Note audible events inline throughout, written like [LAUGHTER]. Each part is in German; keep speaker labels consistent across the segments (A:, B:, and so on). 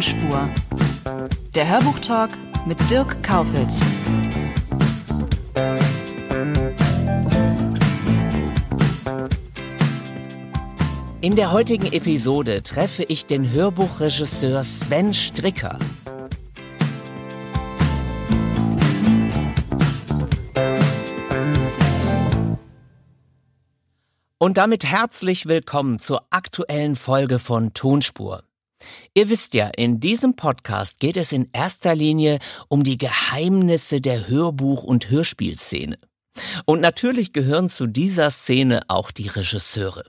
A: Tonspur. Der Hörbuchtalk mit Dirk Kaufitz.
B: In der heutigen Episode treffe ich den Hörbuchregisseur Sven Stricker. Und damit herzlich willkommen zur aktuellen Folge von Tonspur. Ihr wisst ja, in diesem Podcast geht es in erster Linie um die Geheimnisse der Hörbuch- und Hörspielszene. Und natürlich gehören zu dieser Szene auch die Regisseure.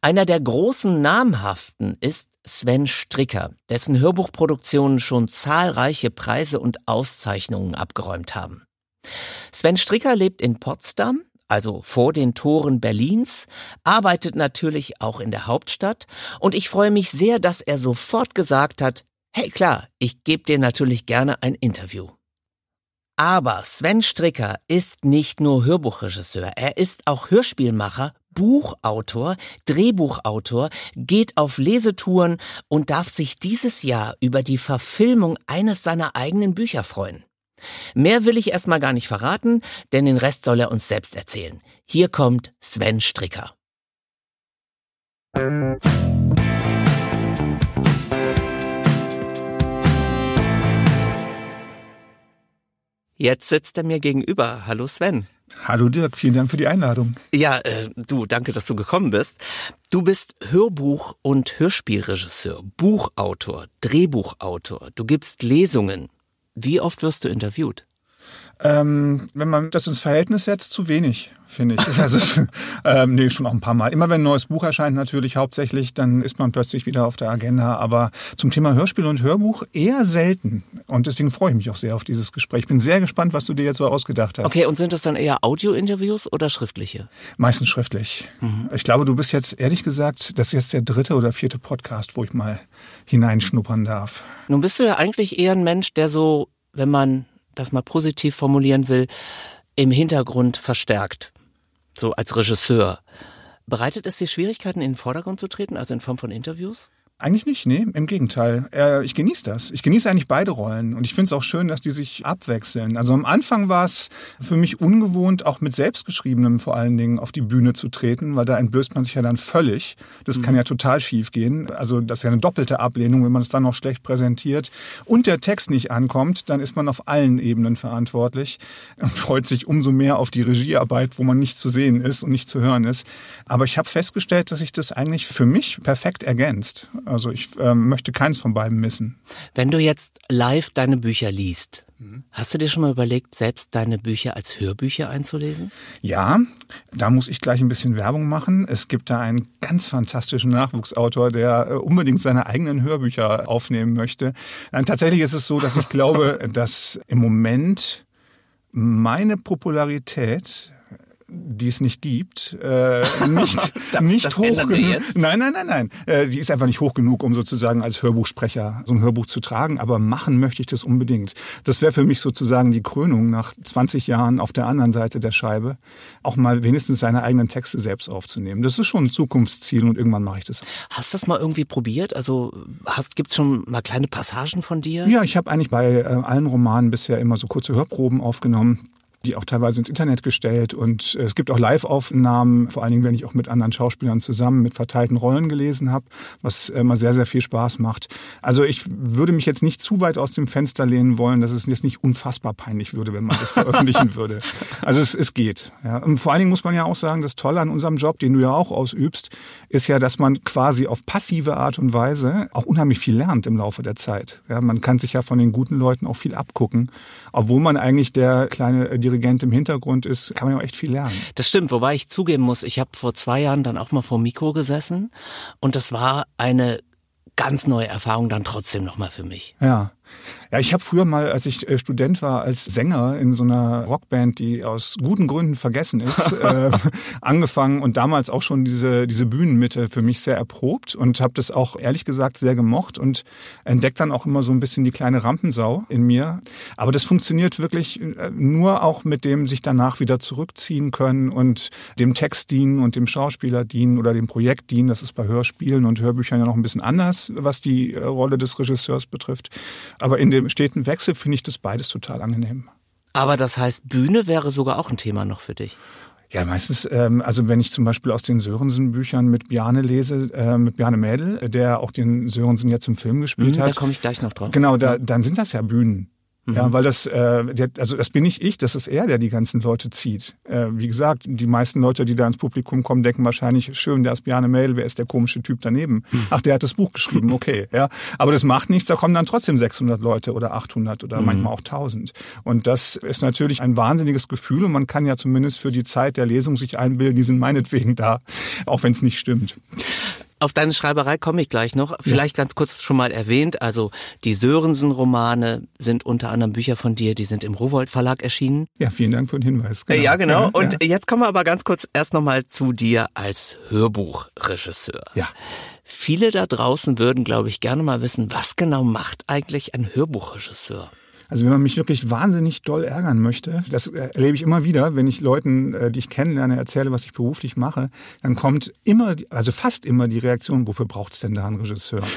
B: Einer der großen namhaften ist Sven Stricker, dessen Hörbuchproduktionen schon zahlreiche Preise und Auszeichnungen abgeräumt haben. Sven Stricker lebt in Potsdam, also vor den Toren Berlins, arbeitet natürlich auch in der Hauptstadt und ich freue mich sehr, dass er sofort gesagt hat, hey klar, ich gebe dir natürlich gerne ein Interview. Aber Sven Stricker ist nicht nur Hörbuchregisseur, er ist auch Hörspielmacher, Buchautor, Drehbuchautor, geht auf Lesetouren und darf sich dieses Jahr über die Verfilmung eines seiner eigenen Bücher freuen. Mehr will ich erstmal gar nicht verraten, denn den Rest soll er uns selbst erzählen. Hier kommt Sven Stricker. Jetzt sitzt er mir gegenüber. Hallo Sven.
C: Hallo Dirk, vielen Dank für die Einladung.
B: Ja, äh, du, danke, dass du gekommen bist. Du bist Hörbuch- und Hörspielregisseur, Buchautor, Drehbuchautor. Du gibst Lesungen. Wie oft wirst du interviewt?
C: Ähm, wenn man das ins Verhältnis setzt, zu wenig, finde ich. [LAUGHS] Also, ähm, nee, schon auch ein paar Mal. Immer wenn ein neues Buch erscheint, natürlich hauptsächlich, dann ist man plötzlich wieder auf der Agenda. Aber zum Thema Hörspiel und Hörbuch eher selten. Und deswegen freue ich mich auch sehr auf dieses Gespräch. Ich bin sehr gespannt, was du dir jetzt so ausgedacht hast.
B: Okay, und sind das dann eher Audio-Interviews oder schriftliche?
C: Meistens schriftlich. Mhm. Ich glaube, du bist jetzt, ehrlich gesagt, das ist jetzt der dritte oder vierte Podcast, wo ich mal hineinschnuppern darf.
B: Nun bist du ja eigentlich eher ein Mensch, der so, wenn man das mal positiv formulieren will, im Hintergrund verstärkt. So als Regisseur. Bereitet es dir Schwierigkeiten, in den Vordergrund zu treten, also in Form von Interviews?
C: Eigentlich nicht, nee, im Gegenteil. Äh, ich genieße das. Ich genieße eigentlich beide Rollen und ich finde es auch schön, dass die sich abwechseln. Also am Anfang war es für mich ungewohnt, auch mit selbstgeschriebenem vor allen Dingen auf die Bühne zu treten, weil da entblößt man sich ja dann völlig. Das mhm. kann ja total schief gehen. Also das ist ja eine doppelte Ablehnung, wenn man es dann noch schlecht präsentiert und der Text nicht ankommt, dann ist man auf allen Ebenen verantwortlich und [LAUGHS] freut sich umso mehr auf die Regiearbeit, wo man nicht zu sehen ist und nicht zu hören ist. Aber ich habe festgestellt, dass sich das eigentlich für mich perfekt ergänzt. Also ich ähm, möchte keins von beiden missen.
B: Wenn du jetzt live deine Bücher liest, Hast du dir schon mal überlegt, selbst deine Bücher als Hörbücher einzulesen?
C: Ja, da muss ich gleich ein bisschen Werbung machen. Es gibt da einen ganz fantastischen Nachwuchsautor, der äh, unbedingt seine eigenen Hörbücher aufnehmen möchte. Tatsächlich ist es so, dass ich glaube, [LAUGHS] dass im Moment meine Popularität die es nicht gibt, äh, nicht, [LAUGHS]
B: das,
C: nicht
B: das
C: hoch genug. Nein, nein, nein, nein. Äh, die ist einfach nicht hoch genug, um sozusagen als Hörbuchsprecher so ein Hörbuch zu tragen. Aber machen möchte ich das unbedingt. Das wäre für mich sozusagen die Krönung nach 20 Jahren auf der anderen Seite der Scheibe, auch mal wenigstens seine eigenen Texte selbst aufzunehmen. Das ist schon ein Zukunftsziel und irgendwann mache ich das.
B: Hast du das mal irgendwie probiert? Also hast, gibt's schon mal kleine Passagen von dir?
C: Ja, ich habe eigentlich bei äh, allen Romanen bisher immer so kurze Hörproben aufgenommen die auch teilweise ins Internet gestellt. Und es gibt auch Live-Aufnahmen, vor allen Dingen, wenn ich auch mit anderen Schauspielern zusammen mit verteilten Rollen gelesen habe, was immer sehr, sehr viel Spaß macht. Also ich würde mich jetzt nicht zu weit aus dem Fenster lehnen wollen, dass es jetzt nicht unfassbar peinlich würde, wenn man das [LAUGHS] veröffentlichen würde. Also es, es geht. Ja. Und vor allen Dingen muss man ja auch sagen, das Tolle an unserem Job, den du ja auch ausübst, ist ja, dass man quasi auf passive Art und Weise auch unheimlich viel lernt im Laufe der Zeit. Ja, man kann sich ja von den guten Leuten auch viel abgucken, obwohl man eigentlich der kleine Dirigent Dirigent im Hintergrund ist, kann man ja auch echt viel lernen.
B: Das stimmt, wobei ich zugeben muss, ich habe vor zwei Jahren dann auch mal vor Mikro gesessen und das war eine ganz neue Erfahrung dann trotzdem nochmal für mich.
C: Ja. Ja, ich habe früher mal, als ich äh, Student war, als Sänger in so einer Rockband, die aus guten Gründen vergessen ist, [LAUGHS] äh, angefangen und damals auch schon diese, diese Bühnenmitte für mich sehr erprobt und habe das auch ehrlich gesagt sehr gemocht und entdeckt dann auch immer so ein bisschen die kleine Rampensau in mir. Aber das funktioniert wirklich äh, nur auch mit dem sich danach wieder zurückziehen können und dem Text dienen und dem Schauspieler dienen oder dem Projekt dienen. Das ist bei Hörspielen und Hörbüchern ja noch ein bisschen anders, was die äh, Rolle des Regisseurs betrifft. Aber in dem steten Wechsel finde ich das beides total angenehm.
B: Aber das heißt, Bühne wäre sogar auch ein Thema noch für dich.
C: Ja, meistens, ähm, also wenn ich zum Beispiel aus den Sörensen-Büchern mit Bjarne lese, äh, mit Bjarne Mädel, der auch den Sörensen jetzt im Film gespielt
B: Mhm,
C: hat.
B: Da komme ich gleich noch drauf.
C: Genau, da, dann sind das ja Bühnen.
B: Mhm.
C: Ja, weil das, äh, der, also das bin nicht ich, das ist er, der die ganzen Leute zieht. Äh, wie gesagt, die meisten Leute, die da ins Publikum kommen, denken wahrscheinlich, schön, der ist Bjarne Mädel, wer ist der komische Typ daneben?
B: Mhm.
C: Ach, der hat das Buch geschrieben, [LAUGHS] okay. ja, aber das macht nichts, da kommen dann trotzdem 600 Leute oder 800 oder
B: Mhm.
C: manchmal auch 1000. Und das ist natürlich ein wahnsinniges Gefühl und man kann ja zumindest für die Zeit der Lesung sich einbilden, die sind meinetwegen da, auch wenn es nicht stimmt.
B: Auf deine Schreiberei komme ich gleich noch. Vielleicht ganz kurz schon mal erwähnt. Also die Sörensen-Romane sind unter anderem Bücher von dir, die sind im Rowold Verlag erschienen.
C: Ja, vielen Dank für den Hinweis.
B: Ja, genau.
C: Ja,
B: Und
C: ja.
B: jetzt kommen wir aber ganz kurz erst nochmal zu dir als Hörbuchregisseur.
C: Ja.
B: Viele da draußen würden, glaube ich, gerne mal wissen, was genau macht eigentlich ein Hörbuchregisseur?
C: Also wenn man mich wirklich wahnsinnig doll ärgern möchte, das erlebe ich immer wieder, wenn ich Leuten, äh, die ich kennenlerne, erzähle, was ich beruflich mache, dann kommt immer, also fast immer die Reaktion, wofür braucht's denn da einen Regisseur? [LAUGHS]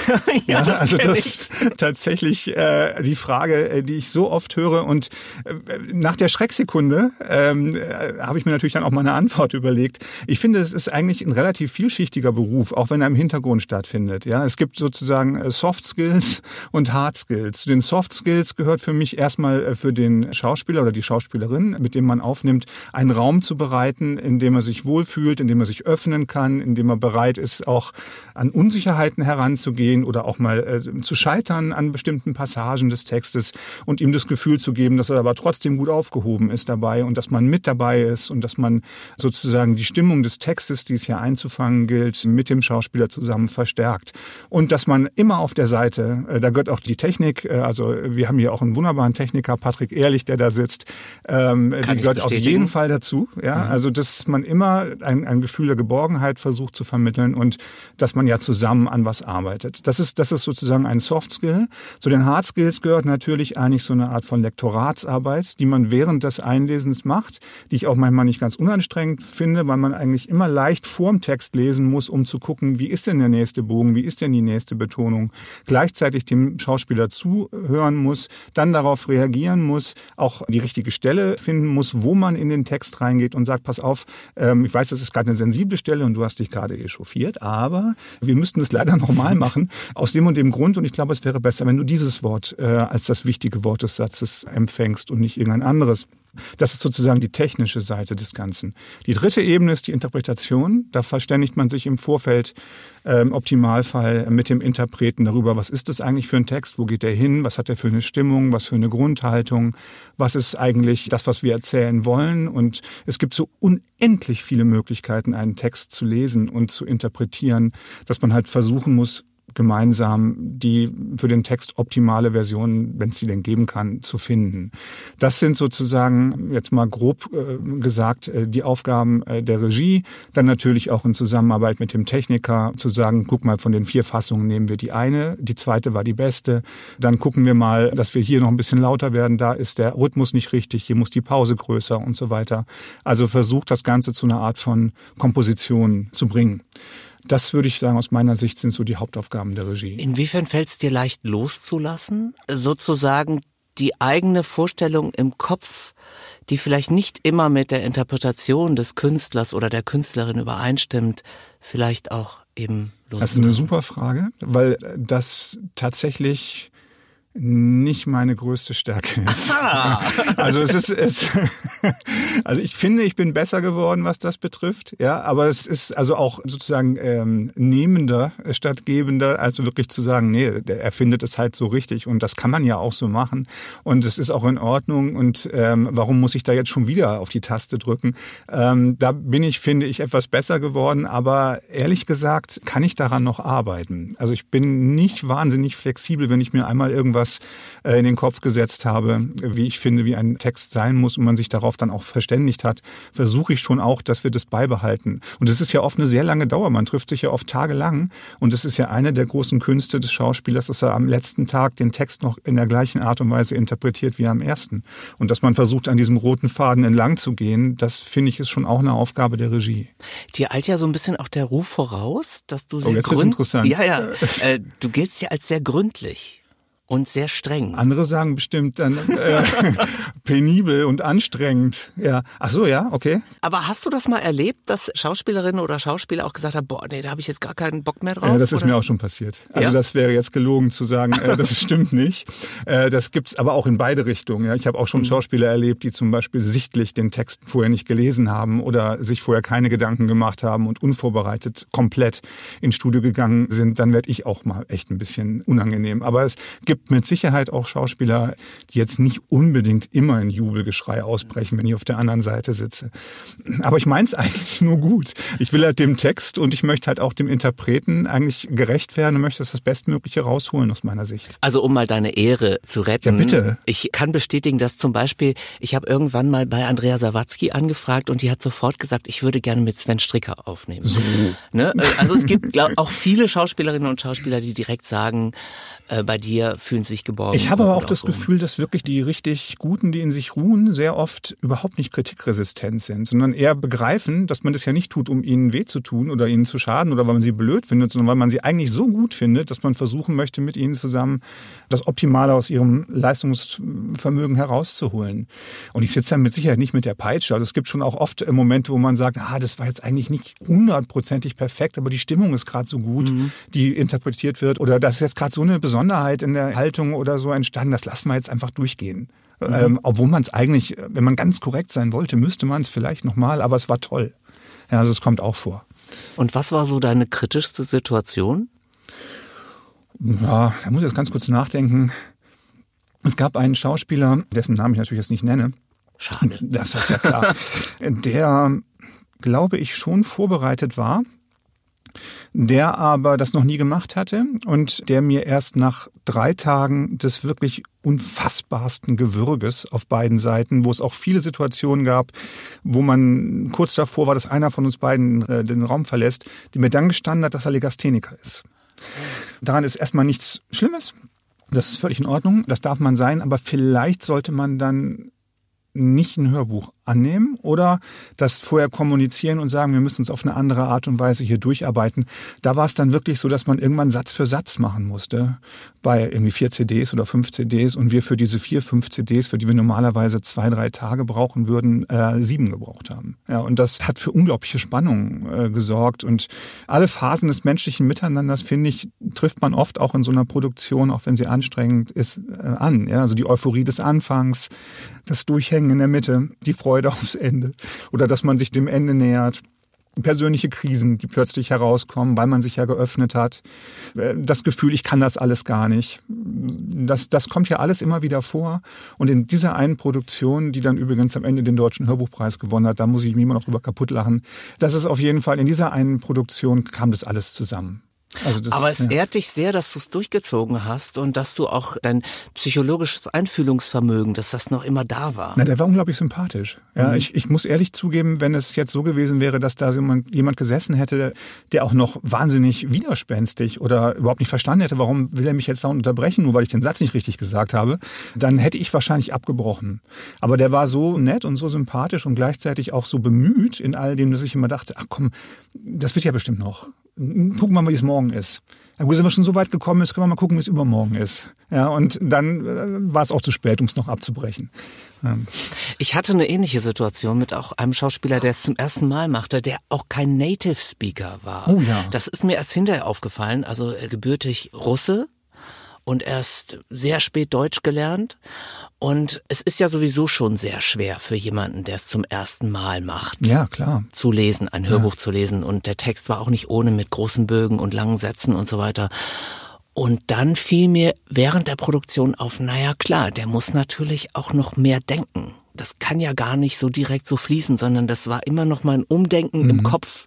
B: Ja, das
C: also das ist [LAUGHS] tatsächlich äh, die Frage, äh, die ich so oft höre. Und äh, nach der Schrecksekunde ähm, äh, habe ich mir natürlich dann auch mal eine Antwort überlegt. Ich finde, es ist eigentlich ein relativ vielschichtiger Beruf, auch wenn er im Hintergrund stattfindet. Ja, es gibt sozusagen äh, Soft Skills und Hard Skills. Zu den Soft Skills gehört für mich erstmal äh, für den Schauspieler oder die Schauspielerin, mit dem man aufnimmt, einen Raum zu bereiten, in dem er sich wohlfühlt, in dem er sich öffnen kann, in dem er bereit ist, auch an Unsicherheiten heranzugehen oder auch mal äh, zu scheitern an bestimmten Passagen des Textes und ihm das Gefühl zu geben, dass er aber trotzdem gut aufgehoben ist dabei und dass man mit dabei ist und dass man sozusagen die Stimmung des Textes, die es hier einzufangen gilt, mit dem Schauspieler zusammen verstärkt. Und dass man immer auf der Seite, äh, da gehört auch die Technik, äh, also wir haben hier auch einen wunderbaren Techniker, Patrick Ehrlich, der da sitzt, ähm,
B: Kann
C: die gehört auf jeden Fall dazu. Ja, also dass man immer ein, ein Gefühl der Geborgenheit versucht zu vermitteln und dass man ja zusammen an was arbeitet. Das ist, das ist sozusagen ein Soft Skill. Zu den Hard Skills gehört natürlich eigentlich so eine Art von Lektoratsarbeit, die man während des Einlesens macht, die ich auch manchmal nicht ganz unanstrengend finde, weil man eigentlich immer leicht vorm Text lesen muss, um zu gucken, wie ist denn der nächste Bogen, wie ist denn die nächste Betonung, gleichzeitig dem Schauspieler zuhören muss, dann darauf reagieren muss, auch die richtige Stelle finden muss, wo man in den Text reingeht und sagt, pass auf, ähm, ich weiß, das ist gerade eine sensible Stelle und du hast dich gerade echauffiert, aber wir müssten es leider [LAUGHS] nochmal machen, aus dem und dem Grund und ich glaube, es wäre besser, wenn du dieses Wort äh, als das wichtige Wort des Satzes empfängst und nicht irgendein anderes. Das ist sozusagen die technische Seite des Ganzen. Die dritte Ebene ist die Interpretation. Da verständigt man sich im Vorfeld äh, im Optimalfall mit dem Interpreten darüber, was ist das eigentlich für ein Text, wo geht der hin, was hat er für eine Stimmung, was für eine Grundhaltung, was ist eigentlich das, was wir erzählen wollen. Und es gibt so unendlich viele Möglichkeiten, einen Text zu lesen und zu interpretieren, dass man halt versuchen muss, gemeinsam die für den Text optimale Version, wenn es sie denn geben kann, zu finden. Das sind sozusagen jetzt mal grob äh, gesagt äh, die Aufgaben äh, der Regie. Dann natürlich auch in Zusammenarbeit mit dem Techniker zu sagen, guck mal, von den vier Fassungen nehmen wir die eine, die zweite war die beste. Dann gucken wir mal, dass wir hier noch ein bisschen lauter werden. Da ist der Rhythmus nicht richtig, hier muss die Pause größer und so weiter. Also versucht das Ganze zu einer Art von Komposition zu bringen. Das würde ich sagen, aus meiner Sicht sind so die Hauptaufgaben der Regie.
B: Inwiefern fällt es dir leicht loszulassen? Sozusagen die eigene Vorstellung im Kopf, die vielleicht nicht immer mit der Interpretation des Künstlers oder der Künstlerin übereinstimmt, vielleicht auch eben loszulassen.
C: Das ist eine super Frage, weil das tatsächlich nicht meine größte Stärke ist. [LAUGHS] also es ist, es, [LAUGHS] also ich finde, ich bin besser geworden, was das betrifft. Ja, aber es ist also auch sozusagen ähm, nehmender statt gebender, also wirklich zu sagen, nee, er findet es halt so richtig und das kann man ja auch so machen und es ist auch in Ordnung und ähm, warum muss ich da jetzt schon wieder auf die Taste drücken? Ähm, da bin ich, finde ich, etwas besser geworden, aber ehrlich gesagt kann ich daran noch arbeiten. Also ich bin nicht wahnsinnig flexibel, wenn ich mir einmal irgendwas äh, in den Kopf gesetzt habe, wie ich finde, wie ein Text sein muss und man sich darauf dann auch verständigt hat, versuche ich schon auch, dass wir das beibehalten. Und es ist ja oft eine sehr lange Dauer. Man trifft sich ja oft tagelang. Und es ist ja eine der großen Künste des Schauspielers, dass er am letzten Tag den Text noch in der gleichen Art und Weise interpretiert wie am ersten. Und dass man versucht, an diesem roten Faden entlang zu gehen, das finde ich ist schon auch eine Aufgabe der Regie.
B: Dir eilt ja so ein bisschen auch der Ruf voraus, dass du sehr
C: oh, jetzt interessant.
B: Ja, ja. [LAUGHS] Äh, du giltst ja als sehr gründlich und sehr streng.
C: Andere sagen bestimmt dann äh, [LAUGHS] penibel und anstrengend. Ja. Ach so, ja, okay.
B: Aber hast du das mal erlebt, dass Schauspielerinnen oder Schauspieler auch gesagt haben, boah, nee, da habe ich jetzt gar keinen Bock mehr drauf?
C: Ja, das ist mir auch schon passiert. Also ja? das wäre jetzt gelogen zu sagen, äh, das [LAUGHS] stimmt nicht. Äh, das gibt's aber auch in beide Richtungen. Ja. Ich habe auch schon mhm. Schauspieler erlebt, die zum Beispiel sichtlich den Text vorher nicht gelesen haben oder sich vorher keine Gedanken gemacht haben und unvorbereitet komplett ins Studio gegangen sind. Dann werde ich auch mal echt ein bisschen unangenehm. Aber es gibt gibt mit Sicherheit auch Schauspieler, die jetzt nicht unbedingt immer in Jubelgeschrei ausbrechen, wenn ich auf der anderen Seite sitze. Aber ich meine es eigentlich nur gut. Ich will halt dem Text und ich möchte halt auch dem Interpreten eigentlich gerecht werden und möchte das Bestmögliche rausholen aus meiner Sicht.
B: Also um mal deine Ehre zu retten.
C: Ja, bitte.
B: Ich kann bestätigen, dass zum Beispiel, ich habe irgendwann mal bei Andrea Sawatzki angefragt und die hat sofort gesagt, ich würde gerne mit Sven Stricker aufnehmen.
C: So.
B: Ne? Also es gibt glaub, auch viele Schauspielerinnen und Schauspieler, die direkt sagen, äh, bei dir fühlen sich geborgen.
C: Ich habe aber auch das Gefühl, dass wirklich die richtig Guten, die in sich ruhen, sehr oft überhaupt nicht kritikresistent sind, sondern eher begreifen, dass man das ja nicht tut, um ihnen weh zu tun oder ihnen zu schaden oder weil man sie blöd findet, sondern weil man sie eigentlich so gut findet, dass man versuchen möchte, mit ihnen zusammen das Optimale aus ihrem Leistungsvermögen herauszuholen. Und ich sitze da mit Sicherheit nicht mit der Peitsche. Also es gibt schon auch oft Momente, wo man sagt, ah, das war jetzt eigentlich nicht hundertprozentig perfekt, aber die Stimmung ist gerade so gut, mhm. die interpretiert wird. Oder das ist jetzt gerade so eine Besonderheit in der Haltung oder so entstanden, das lassen wir jetzt einfach durchgehen. Mhm. Ähm, obwohl man es eigentlich, wenn man ganz korrekt sein wollte, müsste man es vielleicht nochmal, aber es war toll. Ja, also es kommt auch vor.
B: Und was war so deine kritischste Situation?
C: Ja, da muss ich jetzt ganz kurz nachdenken. Es gab einen Schauspieler, dessen Namen ich natürlich jetzt nicht nenne.
B: Schade.
C: Das ist ja klar. [LAUGHS] der, glaube ich, schon vorbereitet war, der aber das noch nie gemacht hatte und der mir erst nach drei Tagen des wirklich unfassbarsten Gewürges auf beiden Seiten, wo es auch viele Situationen gab, wo man kurz davor war, dass einer von uns beiden äh, den Raum verlässt, die mir dann gestanden hat, dass er Legastheniker ist. Daran ist erstmal nichts Schlimmes. Das ist völlig in Ordnung. Das darf man sein. Aber vielleicht sollte man dann nicht ein Hörbuch annehmen oder das vorher kommunizieren und sagen, wir müssen es auf eine andere Art und Weise hier durcharbeiten. Da war es dann wirklich so, dass man irgendwann Satz für Satz machen musste bei irgendwie vier CDs oder fünf CDs und wir für diese vier, fünf CDs, für die wir normalerweise zwei, drei Tage brauchen würden, äh, sieben gebraucht haben. Ja, und das hat für unglaubliche Spannung äh, gesorgt und alle Phasen des menschlichen Miteinanders, finde ich, trifft man oft auch in so einer Produktion, auch wenn sie anstrengend ist, äh, an. Ja, also die Euphorie des Anfangs, das Durchhängen in der Mitte, die Freude aufs Ende oder dass man sich dem Ende nähert. Persönliche Krisen, die plötzlich herauskommen, weil man sich ja geöffnet hat. Das Gefühl, ich kann das alles gar nicht. Das, das kommt ja alles immer wieder vor. Und in dieser einen Produktion, die dann übrigens am Ende den Deutschen Hörbuchpreis gewonnen hat, da muss ich mich immer noch drüber kaputt lachen. Das ist auf jeden Fall, in dieser einen Produktion kam das alles zusammen.
B: Also das, Aber es ja. ehrt dich sehr, dass du es durchgezogen hast und dass du auch dein psychologisches Einfühlungsvermögen, dass das noch immer da war.
C: Na, der war unglaublich sympathisch. Ja, mhm. ich, ich muss ehrlich zugeben, wenn es jetzt so gewesen wäre, dass da jemand, jemand gesessen hätte, der auch noch wahnsinnig widerspenstig oder überhaupt nicht verstanden hätte, warum will er mich jetzt da unterbrechen, nur weil ich den Satz nicht richtig gesagt habe, dann hätte ich wahrscheinlich abgebrochen. Aber der war so nett und so sympathisch und gleichzeitig auch so bemüht in all dem, dass ich immer dachte, ach komm, das wird ja bestimmt noch gucken wir mal, wie es morgen ist. Ja, gut, wenn wir schon so weit gekommen ist, können wir mal gucken, wie es übermorgen ist. Ja, und dann äh, war es auch zu spät, um es noch abzubrechen.
B: Ja. Ich hatte eine ähnliche Situation mit auch einem Schauspieler, der es zum ersten Mal machte, der auch kein Native Speaker war.
C: Oh ja.
B: Das ist mir erst hinterher aufgefallen. Also gebürtig Russe, und erst sehr spät Deutsch gelernt. Und es ist ja sowieso schon sehr schwer für jemanden, der es zum ersten Mal macht.
C: Ja, klar.
B: Zu lesen, ein Hörbuch ja. zu lesen. Und der Text war auch nicht ohne mit großen Bögen und langen Sätzen und so weiter. Und dann fiel mir während der Produktion auf, naja klar, der muss natürlich auch noch mehr denken. Das kann ja gar nicht so direkt so fließen, sondern das war immer noch mal ein Umdenken mhm. im Kopf.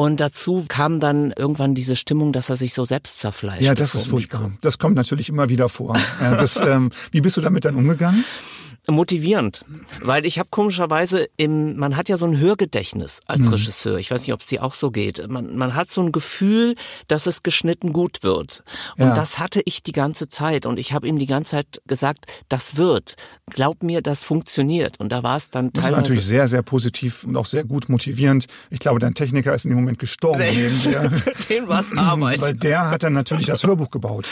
B: Und dazu kam dann irgendwann diese Stimmung, dass er sich so selbst zerfleischt.
C: Ja, das ist furchtbar. Das kommt natürlich immer wieder vor. Das, [LAUGHS] ähm, wie bist du damit dann umgegangen?
B: Motivierend, weil ich habe komischerweise im, man hat ja so ein Hörgedächtnis als mhm. Regisseur. Ich weiß nicht, ob es dir auch so geht. Man, man hat so ein Gefühl, dass es geschnitten gut wird. Und ja. das hatte ich die ganze Zeit. Und ich habe ihm die ganze Zeit gesagt, das wird. Glaub mir, das funktioniert. Und da war es dann teilweise. Das war
C: natürlich sehr, sehr positiv und auch sehr gut motivierend. Ich glaube, dein Techniker ist in dem Moment gestorben. [LAUGHS]
B: Den war es Arbeit.
C: Weil der hat dann natürlich das Hörbuch gebaut.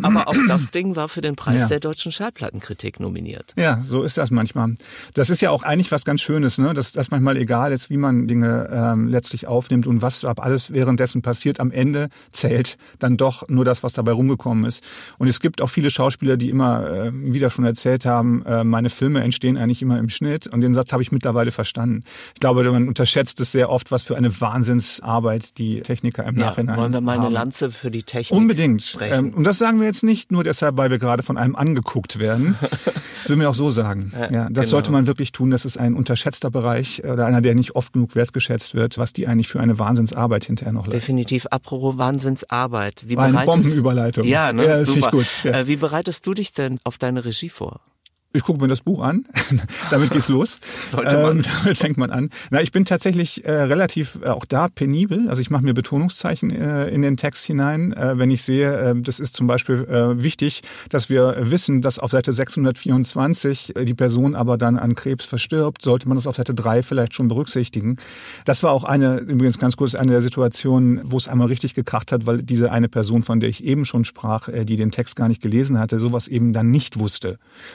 B: Aber auch das Ding war für den Preis ja. der deutschen Schallplattenkritik nominiert.
C: Ja, so ist das manchmal. Das ist ja auch eigentlich was ganz Schönes, ne? dass das manchmal egal ist, wie man Dinge ähm, letztlich aufnimmt und was ab alles währenddessen passiert. Am Ende zählt dann doch nur das, was dabei rumgekommen ist. Und es gibt auch viele Schauspieler, die immer äh, wieder schon erzählt haben, äh, meine Filme entstehen eigentlich immer im Schnitt. Und den Satz habe ich mittlerweile verstanden. Ich glaube, man unterschätzt es sehr oft, was für eine Wahnsinnsarbeit die Techniker im
B: ja,
C: Nachhinein
B: Wollen wir mal
C: haben.
B: eine Lanze für die Technik
C: Unbedingt. Ähm, und das sagen wir jetzt nicht nur deshalb, weil wir gerade von einem angeguckt werden. Ich [LAUGHS] will mir auch so sagen. Ja, das genau. sollte man wirklich tun. Das ist ein unterschätzter Bereich oder einer, der nicht oft genug wertgeschätzt wird, was die eigentlich für eine Wahnsinnsarbeit hinterher noch leisten.
B: Definitiv. Apropos Wahnsinnsarbeit.
C: Wie War eine Bombenüberleitung.
B: Ja, ne?
C: ja das
B: Super.
C: Gut. Ja.
B: Äh, wie bereitest du dich denn auf deine Regie vor?
C: Ich gucke mir das Buch an. [LAUGHS] damit geht's los. [LAUGHS]
B: Sollte man.
C: Ähm, damit fängt man an. Na, ich bin tatsächlich äh, relativ äh, auch da penibel. Also ich mache mir Betonungszeichen äh, in den Text hinein, äh, wenn ich sehe, äh, das ist zum Beispiel äh, wichtig, dass wir wissen, dass auf Seite 624 die Person aber dann an Krebs verstirbt. Sollte man das auf Seite 3 vielleicht schon berücksichtigen. Das war auch eine, übrigens ganz kurz, eine der Situationen, wo es einmal richtig gekracht hat, weil diese eine Person, von der ich eben schon sprach, die den Text gar nicht gelesen hatte, sowas eben dann nicht wusste.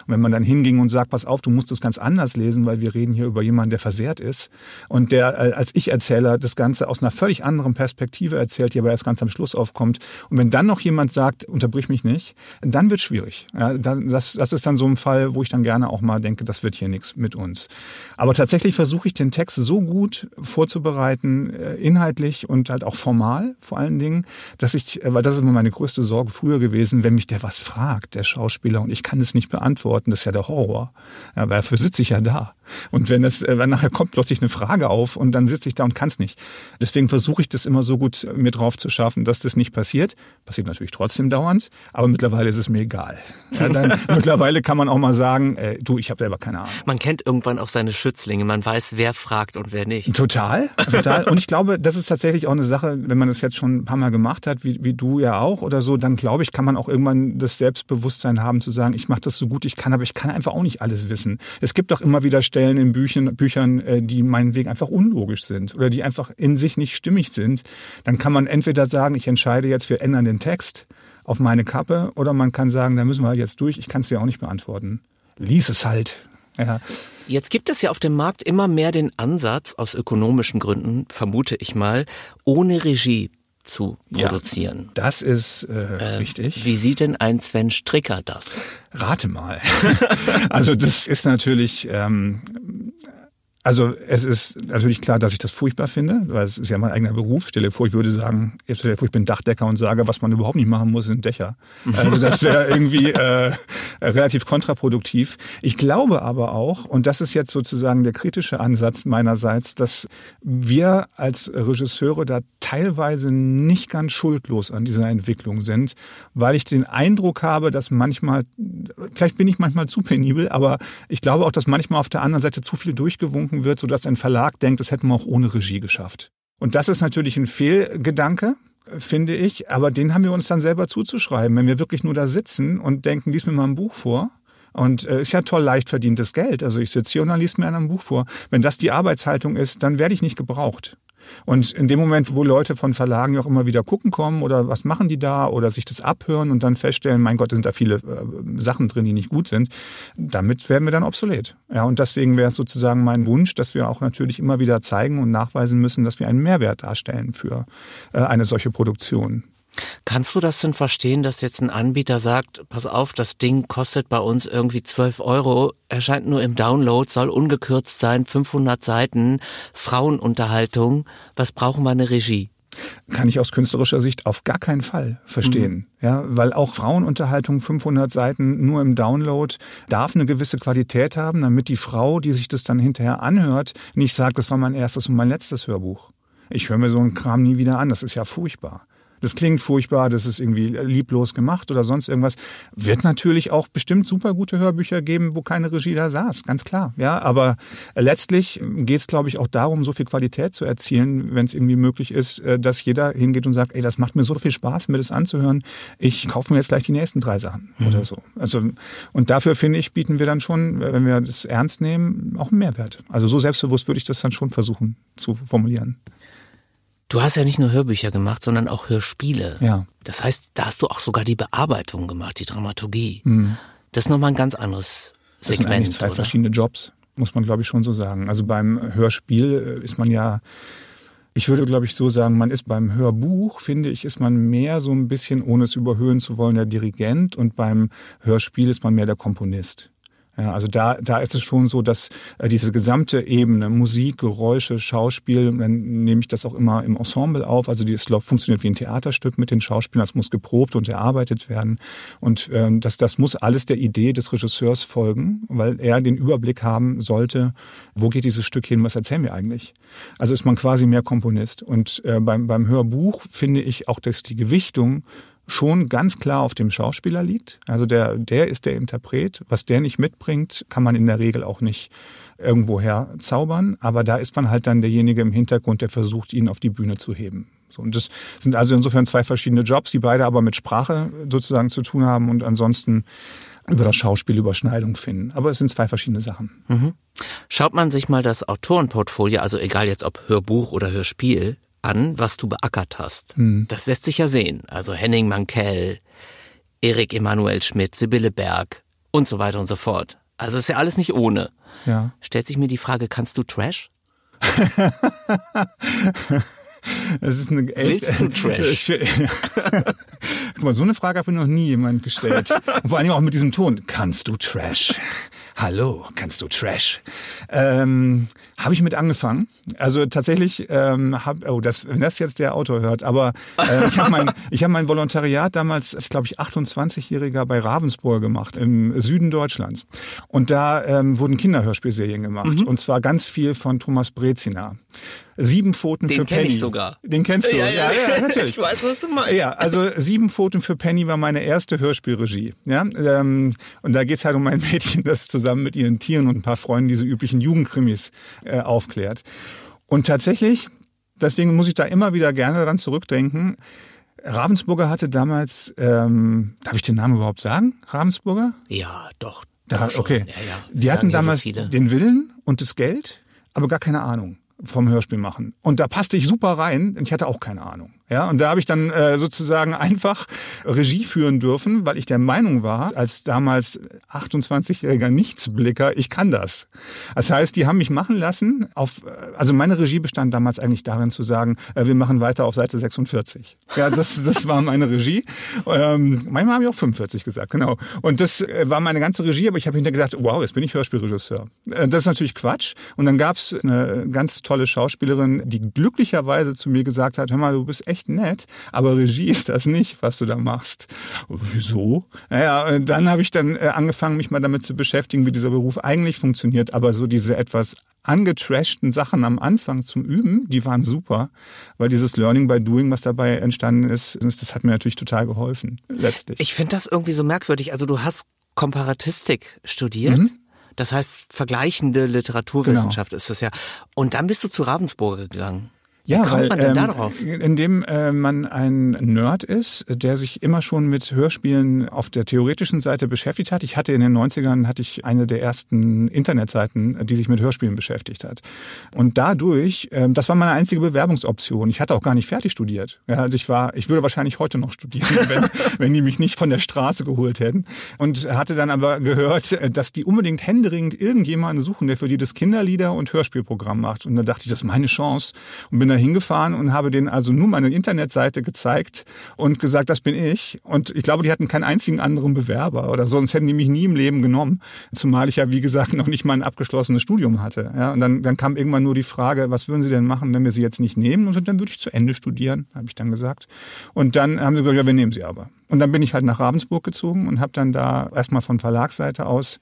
C: Und wenn man dann hinging und sagt, pass auf, du musst es ganz anders lesen, weil wir reden hier über jemanden, der versehrt ist und der äh, als Ich-Erzähler das Ganze aus einer völlig anderen Perspektive erzählt, die aber erst ganz am Schluss aufkommt. Und wenn dann noch jemand sagt, unterbrich mich nicht, dann wird schwierig. Ja, das, das ist dann so ein Fall, wo ich dann gerne auch mal denke, das wird hier nichts mit uns. Aber tatsächlich versuche ich den Text so gut vorzubereiten, äh, inhaltlich und halt auch formal vor allen Dingen, dass ich, äh, weil das ist immer meine größte Sorge früher gewesen, wenn mich der was fragt, der Schauspieler, und ich kann es nicht beantworten, das ist ja der Horror. Ja, dafür sitze ich ja da. Und wenn es, äh, wenn nachher kommt plötzlich eine Frage auf und dann sitze ich da und kann es nicht. Deswegen versuche ich das immer so gut äh, mir drauf zu schaffen, dass das nicht passiert. Passiert natürlich trotzdem dauernd, aber mittlerweile ist es mir egal. Ja, dann, [LAUGHS] mittlerweile kann man auch mal sagen, äh, du, ich habe selber keine Ahnung.
B: Man kennt irgendwann auch seine Schützlinge, man weiß, wer fragt und wer nicht.
C: Total, total. Und ich glaube, das ist tatsächlich auch eine Sache, wenn man das jetzt schon ein paar Mal gemacht hat, wie, wie du ja auch oder so, dann glaube ich, kann man auch irgendwann das Selbstbewusstsein haben zu sagen, ich mache das so gut ich kann, aber ich kann einfach auch nicht alles wissen. Es gibt doch immer wieder Stellen in Büchern, Büchern, äh, die meinetwegen einfach unlogisch sind oder die einfach in sich nicht stimmig sind. Dann kann man entweder sagen, ich entscheide jetzt, wir ändern den Text auf meine Kappe oder man kann sagen, da müssen wir jetzt durch, ich kann es dir auch nicht beantworten. Lies es halt. Ja.
B: Jetzt gibt es ja auf dem Markt immer mehr den Ansatz, aus ökonomischen Gründen, vermute ich mal, ohne Regie zu produzieren.
C: Ja, das ist äh, äh, richtig.
B: Wie sieht denn ein Sven Stricker das?
C: Rate mal. [LAUGHS] also das ist natürlich ähm, also es ist natürlich klar, dass ich das furchtbar finde, weil es ist ja mein eigener Beruf. Stelle vor, ich würde sagen, stelle vor, ich bin Dachdecker und sage, was man überhaupt nicht machen muss, sind Dächer. Also das wäre [LAUGHS] irgendwie äh, relativ kontraproduktiv. Ich glaube aber auch, und das ist jetzt sozusagen der kritische Ansatz meinerseits, dass wir als Regisseure da teilweise nicht ganz schuldlos an dieser Entwicklung sind, weil ich den Eindruck habe, dass manchmal, vielleicht bin ich manchmal zu penibel, aber ich glaube auch, dass manchmal auf der anderen Seite zu viel durchgewunken gezogen wird, sodass ein Verlag denkt, das hätten wir auch ohne Regie geschafft. Und das ist natürlich ein Fehlgedanke, finde ich, aber den haben wir uns dann selber zuzuschreiben, wenn wir wirklich nur da sitzen und denken, lies mir mal ein Buch vor. Und äh, ist ja toll leicht verdientes Geld. Also ich sitze hier und dann liest mir einer ein Buch vor. Wenn das die Arbeitshaltung ist, dann werde ich nicht gebraucht. Und in dem Moment, wo Leute von Verlagen auch immer wieder gucken kommen oder was machen die da oder sich das abhören und dann feststellen, mein Gott, da sind da viele äh, Sachen drin, die nicht gut sind, damit werden wir dann obsolet. Ja, und deswegen wäre es sozusagen mein Wunsch, dass wir auch natürlich immer wieder zeigen und nachweisen müssen, dass wir einen Mehrwert darstellen für äh, eine solche Produktion.
B: Kannst du das denn verstehen, dass jetzt ein Anbieter sagt, pass auf, das Ding kostet bei uns irgendwie 12 Euro, erscheint nur im Download, soll ungekürzt sein, 500 Seiten, Frauenunterhaltung, was brauchen wir eine Regie?
C: kann ich aus künstlerischer Sicht auf gar keinen Fall verstehen. Mhm. Ja, weil auch Frauenunterhaltung 500 Seiten nur im Download darf eine gewisse Qualität haben, damit die Frau, die sich das dann hinterher anhört, nicht sagt, das war mein erstes und mein letztes Hörbuch. Ich höre mir so einen Kram nie wieder an, das ist ja furchtbar das klingt furchtbar, das ist irgendwie lieblos gemacht oder sonst irgendwas. Wird natürlich auch bestimmt super gute Hörbücher geben, wo keine Regie da saß, ganz klar. Ja, aber letztlich geht es, glaube ich, auch darum, so viel Qualität zu erzielen, wenn es irgendwie möglich ist, äh, dass jeder hingeht und sagt, ey, das macht mir so viel Spaß, mir das anzuhören. Ich kaufe mir jetzt gleich die nächsten drei Sachen mhm. oder so. Also und dafür finde ich, bieten wir dann schon, wenn wir das ernst nehmen, auch einen Mehrwert. Also so selbstbewusst würde ich das dann schon versuchen zu formulieren.
B: Du hast ja nicht nur Hörbücher gemacht, sondern auch Hörspiele.
C: Ja.
B: Das heißt, da hast du auch sogar die Bearbeitung gemacht, die Dramaturgie. Mhm. Das ist nochmal ein ganz anderes Segment. Das sind
C: eigentlich zwei
B: oder?
C: verschiedene Jobs, muss man glaube ich schon so sagen. Also beim Hörspiel äh, ist man ja, ich würde glaube ich so sagen, man ist beim Hörbuch, finde ich, ist man mehr so ein bisschen, ohne es überhöhen zu wollen, der Dirigent und beim Hörspiel ist man mehr der Komponist. Ja, also da, da ist es schon so, dass äh, diese gesamte Ebene, Musik, Geräusche, Schauspiel, dann nehme ich das auch immer im Ensemble auf. Also die funktioniert wie ein Theaterstück mit den Schauspielern, das muss geprobt und erarbeitet werden. Und ähm, das, das muss alles der Idee des Regisseurs folgen, weil er den Überblick haben sollte, wo geht dieses Stück hin, was erzählen wir eigentlich? Also ist man quasi mehr Komponist. Und äh, beim, beim Hörbuch finde ich auch, dass die Gewichtung schon ganz klar auf dem Schauspieler liegt. Also der, der ist der Interpret. Was der nicht mitbringt, kann man in der Regel auch nicht irgendwoher zaubern. Aber da ist man halt dann derjenige im Hintergrund, der versucht, ihn auf die Bühne zu heben. So, und das sind also insofern zwei verschiedene Jobs, die beide aber mit Sprache sozusagen zu tun haben und ansonsten über das Schauspiel Überschneidung finden. Aber es sind zwei verschiedene Sachen.
B: Mhm. Schaut man sich mal das Autorenportfolio, also egal jetzt ob Hörbuch oder Hörspiel, an, was du beackert hast. Hm. Das lässt sich ja sehen. Also Henning Mankell, Erik Emanuel Schmidt, Sibylle Berg und so weiter und so fort. Also ist ja alles nicht ohne.
C: Ja.
B: Stellt sich mir die Frage, kannst du Trash? [LAUGHS]
C: Das ist eine echt.
B: Willst du Trash? [LAUGHS]
C: Guck mal, so eine Frage habe ich noch nie jemand gestellt. [LAUGHS] Vor allem auch mit diesem Ton. Kannst du Trash? Hallo, kannst du Trash? Ähm, habe ich mit angefangen. Also tatsächlich ähm, hab, oh, das, wenn das jetzt der Autor hört, aber äh, ich habe mein, [LAUGHS] ich hab mein Volontariat damals, als glaube ich 28-Jähriger bei Ravensburg gemacht im Süden Deutschlands. Und da ähm, wurden Kinderhörspielserien gemacht mhm. und zwar ganz viel von Thomas Brezina. Sieben Pfoten
B: Den
C: für Penny. Den
B: ich sogar.
C: Den kennst du.
B: Ja, ja,
C: ja,
B: ja, natürlich. [LAUGHS] Ich weiß, was du meinst.
C: Ja, also Sieben Pfoten für Penny war meine erste Hörspielregie. Ja, ähm, und da geht's halt um ein Mädchen, das zusammen mit ihren Tieren und ein paar Freunden diese üblichen Jugendkrimis äh, aufklärt. Und tatsächlich, deswegen muss ich da immer wieder gerne daran zurückdenken, Ravensburger hatte damals, ähm, darf ich den Namen überhaupt sagen? Ravensburger?
B: Ja, doch.
C: Da, okay. Ja, ja. Die hatten damals so den Willen und das Geld, aber gar keine Ahnung vom Hörspiel machen. Und da passte ich super rein, denn ich hatte auch keine Ahnung. Ja, und da habe ich dann äh, sozusagen [LAUGHS] einfach Regie führen dürfen, weil ich der Meinung war, als damals 28-jähriger Nichtsblicker, ich kann das. Das heißt, die haben mich machen lassen. Auf, äh, also meine Regie bestand damals eigentlich darin zu sagen, äh, wir machen weiter auf Seite 46. Ja, das, [LAUGHS] das war meine Regie. Ähm, manchmal habe ich auch 45 gesagt, genau. Und das äh, war meine ganze Regie, aber ich habe hinterher gedacht, wow, jetzt bin ich Hörspielregisseur. Äh, das ist natürlich Quatsch. Und dann gab es eine ganz tolle Schauspielerin, die glücklicherweise zu mir gesagt hat, hör mal, du bist echt echt nett, aber Regie ist das nicht, was du da machst. Wieso? Naja, dann habe ich dann äh, angefangen, mich mal damit zu beschäftigen, wie dieser Beruf eigentlich funktioniert. Aber so diese etwas angetrashten Sachen am Anfang zum Üben, die waren super, weil dieses Learning by Doing, was dabei entstanden ist, das hat mir natürlich total geholfen, letztlich.
B: Ich finde das irgendwie so merkwürdig. Also du hast Komparatistik studiert. Mhm. Das heißt, vergleichende Literaturwissenschaft genau. ist das ja. Und dann bist du zu Ravensburger gegangen.
C: Ja,
B: Wie kommt
C: weil,
B: man denn
C: ähm,
B: darauf?
C: Indem äh, man ein Nerd ist, der sich immer schon mit Hörspielen auf der theoretischen Seite beschäftigt hat. Ich hatte in den 90ern hatte ich eine der ersten Internetseiten, die sich mit Hörspielen beschäftigt hat. Und dadurch, äh, das war meine einzige Bewerbungsoption. Ich hatte auch gar nicht fertig studiert. Ja, also ich war, ich würde wahrscheinlich heute noch studieren, [LAUGHS] wenn, wenn die mich nicht von der Straße geholt hätten. Und hatte dann aber gehört, dass die unbedingt händeringend irgendjemanden suchen, der für die das Kinderlieder und Hörspielprogramm macht. Und da dachte ich, das ist meine Chance und bin hingefahren und habe denen also nur meine Internetseite gezeigt und gesagt, das bin ich. Und ich glaube, die hatten keinen einzigen anderen Bewerber oder sonst hätten die mich nie im Leben genommen. Zumal ich ja, wie gesagt, noch nicht mal ein abgeschlossenes Studium hatte. Ja, und dann, dann kam irgendwann nur die Frage, was würden Sie denn machen, wenn wir Sie jetzt nicht nehmen? Und dann würde ich zu Ende studieren, habe ich dann gesagt. Und dann haben sie gesagt, ja, wir nehmen Sie aber. Und dann bin ich halt nach Ravensburg gezogen und habe dann da erstmal von Verlagsseite aus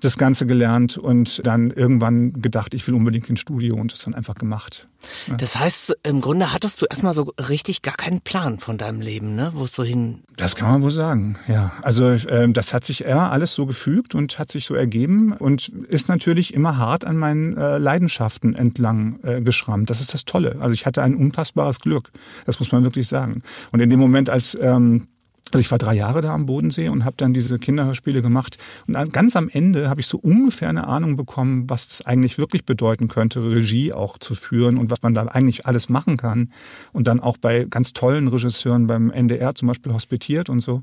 C: das Ganze gelernt und dann irgendwann gedacht, ich will unbedingt ins Studio und das dann einfach gemacht.
B: Ja. Das heißt, im Grunde hattest du erstmal so richtig gar keinen Plan von deinem Leben, ne? wo es so hin.
C: Das kann man wohl sagen, ja. Also äh, das hat sich eher alles so gefügt und hat sich so ergeben und ist natürlich immer hart an meinen äh, Leidenschaften entlang äh, geschrammt. Das ist das Tolle. Also ich hatte ein unfassbares Glück. Das muss man wirklich sagen. Und in dem Moment, als ähm, also ich war drei Jahre da am Bodensee und habe dann diese Kinderhörspiele gemacht. Und ganz am Ende habe ich so ungefähr eine Ahnung bekommen, was das eigentlich wirklich bedeuten könnte, Regie auch zu führen und was man da eigentlich alles machen kann. Und dann auch bei ganz tollen Regisseuren beim NDR zum Beispiel hospitiert und so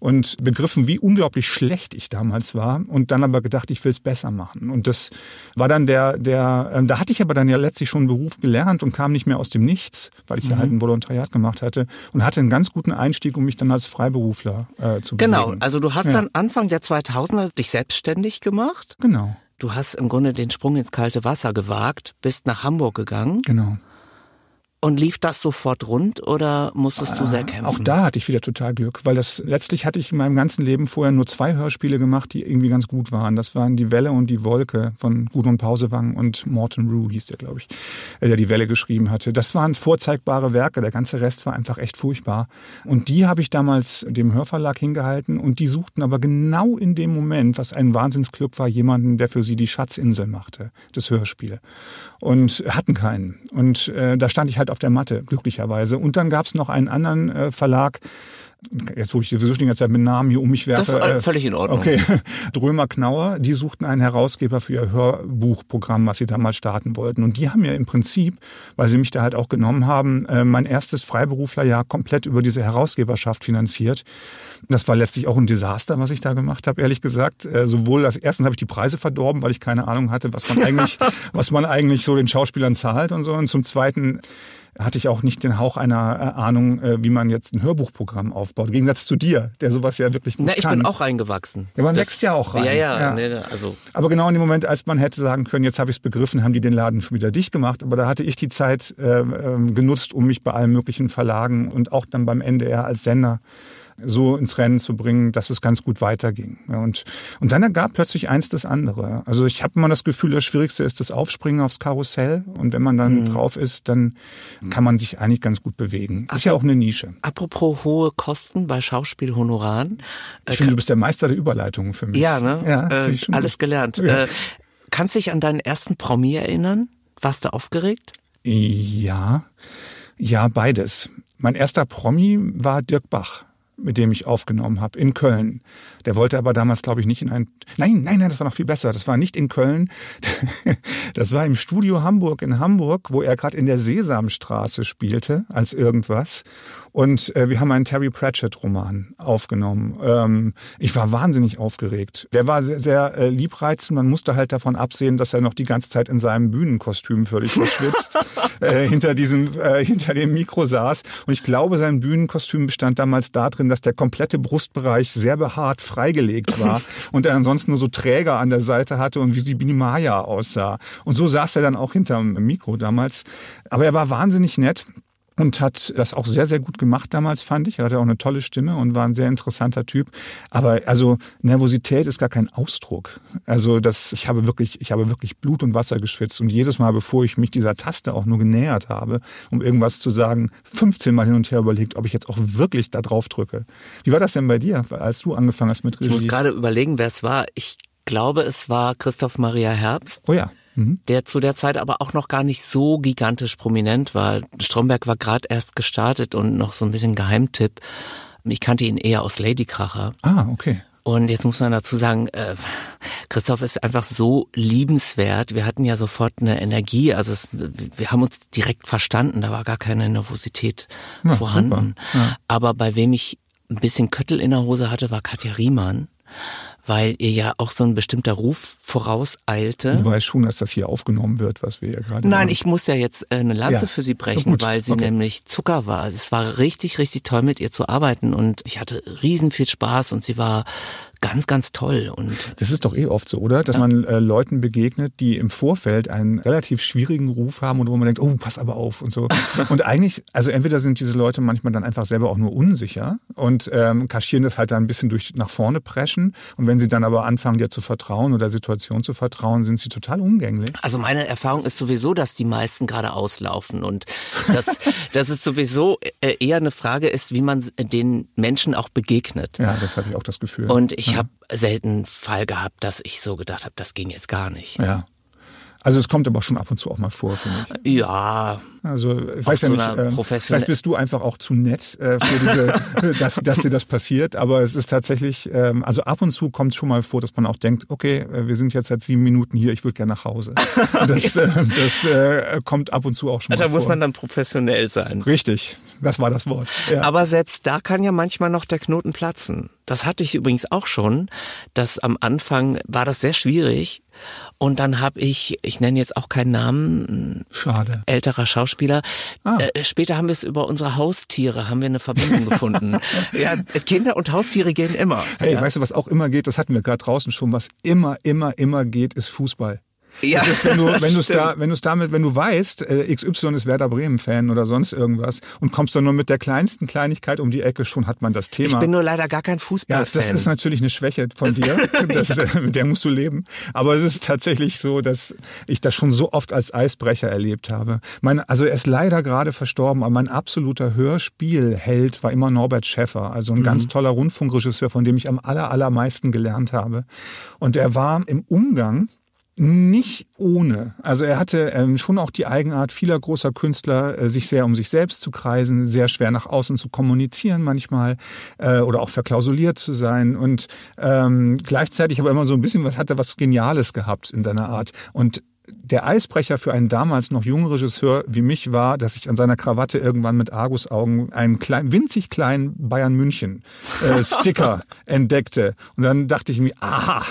C: und begriffen, wie unglaublich schlecht ich damals war und dann aber gedacht, ich will es besser machen. Und das war dann der, der, äh, da hatte ich aber dann ja letztlich schon einen Beruf gelernt und kam nicht mehr aus dem Nichts, weil ich mhm. ja halt ein Volontariat gemacht hatte und hatte einen ganz guten Einstieg, um mich dann als Freiberufler äh, zu
B: Genau,
C: bewegen.
B: also du hast ja. dann Anfang der 2000er dich selbstständig gemacht.
C: Genau.
B: Du hast im Grunde den Sprung ins kalte Wasser gewagt, bist nach Hamburg gegangen.
C: Genau.
B: Und lief das sofort rund oder musstest du sehr kämpfen?
C: Auch da hatte ich wieder total Glück, weil das letztlich hatte ich in meinem ganzen Leben vorher nur zwei Hörspiele gemacht, die irgendwie ganz gut waren. Das waren Die Welle und die Wolke von Gudrun Pausewang und Morton Rue hieß der, glaube ich, der die Welle geschrieben hatte. Das waren vorzeigbare Werke, der ganze Rest war einfach echt furchtbar. Und die habe ich damals dem Hörverlag hingehalten und die suchten aber genau in dem Moment, was ein Wahnsinnsglück war, jemanden, der für sie die Schatzinsel machte, das Hörspiel und hatten keinen. Und äh, da stand ich halt auf der Matte, glücklicherweise. Und dann gab es noch einen anderen äh, Verlag, jetzt wo ich sowieso die ganze Zeit mit Namen hier um mich werfe.
B: Das ist äh, völlig in Ordnung.
C: Okay, [LAUGHS] Drömer Knauer, die suchten einen Herausgeber für ihr Hörbuchprogramm, was sie damals starten wollten. Und die haben mir im Prinzip, weil sie mich da halt auch genommen haben, äh, mein erstes Freiberuflerjahr komplett über diese Herausgeberschaft finanziert. Das war letztlich auch ein Desaster, was ich da gemacht habe, ehrlich gesagt. Äh, sowohl als erstens habe ich die Preise verdorben, weil ich keine Ahnung hatte, was man [LAUGHS] eigentlich, was man eigentlich so den Schauspielern zahlt und so. Und zum Zweiten hatte ich auch nicht den Hauch einer äh, Ahnung, äh, wie man jetzt ein Hörbuchprogramm aufbaut. Im Gegensatz zu dir, der sowas ja wirklich gut
B: Na, ich
C: kann.
B: bin auch reingewachsen.
C: Ja, man das, wächst ja auch rein.
B: Ja, ja, ja. Nee, also.
C: Aber genau in dem Moment, als man hätte sagen können, jetzt habe ich es begriffen, haben die den Laden schon wieder dicht gemacht. Aber da hatte ich die Zeit äh, äh, genutzt, um mich bei allen möglichen Verlagen und auch dann beim NDR als Sender so ins Rennen zu bringen, dass es ganz gut weiterging. Und, und dann ergab plötzlich eins das andere. Also ich habe immer das Gefühl, das Schwierigste ist das Aufspringen aufs Karussell. Und wenn man dann mhm. drauf ist, dann kann man sich eigentlich ganz gut bewegen. Ist ja auch eine Nische.
B: Apropos hohe Kosten bei Schauspielhonoraren.
C: Ich äh, finde, du bist der Meister der Überleitungen für mich.
B: Ja, ne?
C: Ja,
B: äh, alles gelernt. Ja. Äh, kannst dich an deinen ersten Promi erinnern? Warst du aufgeregt?
C: Ja, ja, beides. Mein erster Promi war Dirk Bach mit dem ich aufgenommen habe, in Köln. Der wollte aber damals, glaube ich, nicht in ein. Nein, nein, nein, das war noch viel besser. Das war nicht in Köln. [LAUGHS] Das war im Studio Hamburg in Hamburg, wo er gerade in der Sesamstraße spielte als irgendwas. Und äh, wir haben einen Terry Pratchett-Roman aufgenommen. Ähm, ich war wahnsinnig aufgeregt. Der war sehr, sehr äh, liebreizend. Man musste halt davon absehen, dass er noch die ganze Zeit in seinem Bühnenkostüm völlig verschwitzt [LAUGHS] äh, hinter diesem äh, hinter dem Mikro saß. Und ich glaube, sein Bühnenkostüm bestand damals darin, dass der komplette Brustbereich sehr behaart freigelegt war [LAUGHS] und er ansonsten nur so Träger an der Seite hatte und wie sie Maya aussah. Und so saß er dann auch hinterm Mikro damals. Aber er war wahnsinnig nett und hat das auch sehr, sehr gut gemacht damals, fand ich. Er hatte auch eine tolle Stimme und war ein sehr interessanter Typ. Aber also Nervosität ist gar kein Ausdruck. Also das, ich habe wirklich, ich habe wirklich Blut und Wasser geschwitzt und jedes Mal, bevor ich mich dieser Taste auch nur genähert habe, um irgendwas zu sagen, 15 Mal hin und her überlegt, ob ich jetzt auch wirklich da drauf drücke. Wie war das denn bei dir, als du angefangen hast mit Regie?
B: Ich muss gerade überlegen, wer es war. Ich glaube, es war Christoph Maria Herbst.
C: Oh ja mhm.
B: der zu der Zeit aber auch noch gar nicht so gigantisch prominent war. Stromberg war gerade erst gestartet und noch so ein bisschen Geheimtipp. Ich kannte ihn eher aus Ladykracher.
C: Ah, okay.
B: Und jetzt muss man dazu sagen, äh, Christoph ist einfach so liebenswert. Wir hatten ja sofort eine Energie, also es, wir haben uns direkt verstanden, da war gar keine Nervosität ja, vorhanden. Ja. Aber bei wem ich ein bisschen Köttel in der Hose hatte, war Katja Riemann weil ihr ja auch so ein bestimmter Ruf vorauseilte.
C: Du weißt schon, dass das hier aufgenommen wird, was wir ja gerade
B: Nein,
C: machen.
B: ich muss ja jetzt äh, eine Lanze
C: Ja.
B: für sie brechen,
C: Gut,
B: weil sie
C: okay.
B: nämlich Zucker war. Es war richtig, richtig toll mit ihr zu arbeiten und ich hatte riesen viel Spaß und sie war ganz, ganz toll und
C: Das ist doch eh oft so, oder? Dass man äh, Leuten begegnet, die im Vorfeld einen relativ schwierigen Ruf haben und wo man denkt, oh, pass aber auf und so. [LAUGHS] und eigentlich, also entweder sind diese Leute manchmal dann einfach selber auch nur unsicher und ähm, kaschieren das halt dann ein bisschen durch nach vorne preschen. Und wenn sie dann aber anfangen, dir zu vertrauen oder Situation zu vertrauen, sind sie total umgänglich.
B: Also meine Erfahrung ist sowieso, dass die meisten gerade auslaufen und dass, [LAUGHS] dass es sowieso äh, eher eine Frage ist, wie man den Menschen auch begegnet.
C: Ja, das habe ich auch das Gefühl.
B: Und ich habe selten einen Fall gehabt, dass ich so gedacht habe, das ging jetzt gar nicht.
C: ja. Also es kommt aber schon ab und zu auch mal vor, finde ich.
B: Ja,
C: Also ich weiß ja nicht, äh,
B: professionell-
C: vielleicht bist du einfach auch zu nett äh, für diese, [LAUGHS] dass, dass dir das passiert, aber es ist tatsächlich, ähm, also ab und zu kommt schon mal vor, dass man auch denkt, okay, äh, wir sind jetzt seit sieben Minuten hier, ich würde gerne nach Hause. [LAUGHS] Das, äh, das äh, kommt ab und zu auch schon mal
B: da
C: vor.
B: muss man dann professionell sein.
C: Richtig, das war das Wort. Ja.
B: Aber selbst da kann ja manchmal noch der Knoten platzen. Das hatte ich übrigens auch schon, dass am Anfang war das sehr schwierig und dann habe ich, ich nenne jetzt auch keinen Namen,
C: Schade.
B: älterer Schauspieler.
C: Ah.
B: Äh, später haben wir es über unsere Haustiere, haben wir eine Verbindung gefunden. [LAUGHS] ja, Kinder und Haustiere gehen immer.
C: Hey,
B: ja.
C: weißt du, was auch immer geht, das hatten wir gerade draußen schon, was immer, immer, immer geht, ist Fußball.
B: Ja,
C: Das ist, wenn du, [LAUGHS] wenn du es da, wenn du es damit, wenn du weißt, äh, XY ist Werder Bremen Fan oder sonst irgendwas und kommst dann nur mit der kleinsten Kleinigkeit um die Ecke, schon hat man das Thema.
B: Ich bin nur leider gar kein
C: ja,
B: Fußballfan.
C: das ist natürlich eine Schwäche von dir. [LAUGHS] [LAUGHS] Das, äh, mit der musst du leben. Aber es ist tatsächlich so, dass ich das schon so oft als Eisbrecher erlebt habe. Mein, also er ist leider gerade verstorben, aber mein absoluter Hörspielheld war immer Norbert Schäffer. Also ein ganz toller Rundfunkregisseur, von dem ich am aller, allermeisten gelernt habe. Und er war im Umgang nicht ohne. Also er hatte ähm, schon auch die Eigenart vieler großer Künstler, äh, sich sehr um sich selbst zu kreisen, sehr schwer nach außen zu kommunizieren manchmal äh, oder auch verklausuliert zu sein und ähm, gleichzeitig aber immer so ein bisschen was hatte was Geniales gehabt in seiner Art und der Eisbrecher für einen damals noch jungen Regisseur wie mich war, dass ich an seiner Krawatte irgendwann mit Argusaugen einen kleinen, winzig kleinen Bayern München äh, [LAUGHS] Sticker entdeckte. Und dann dachte ich mir, aha,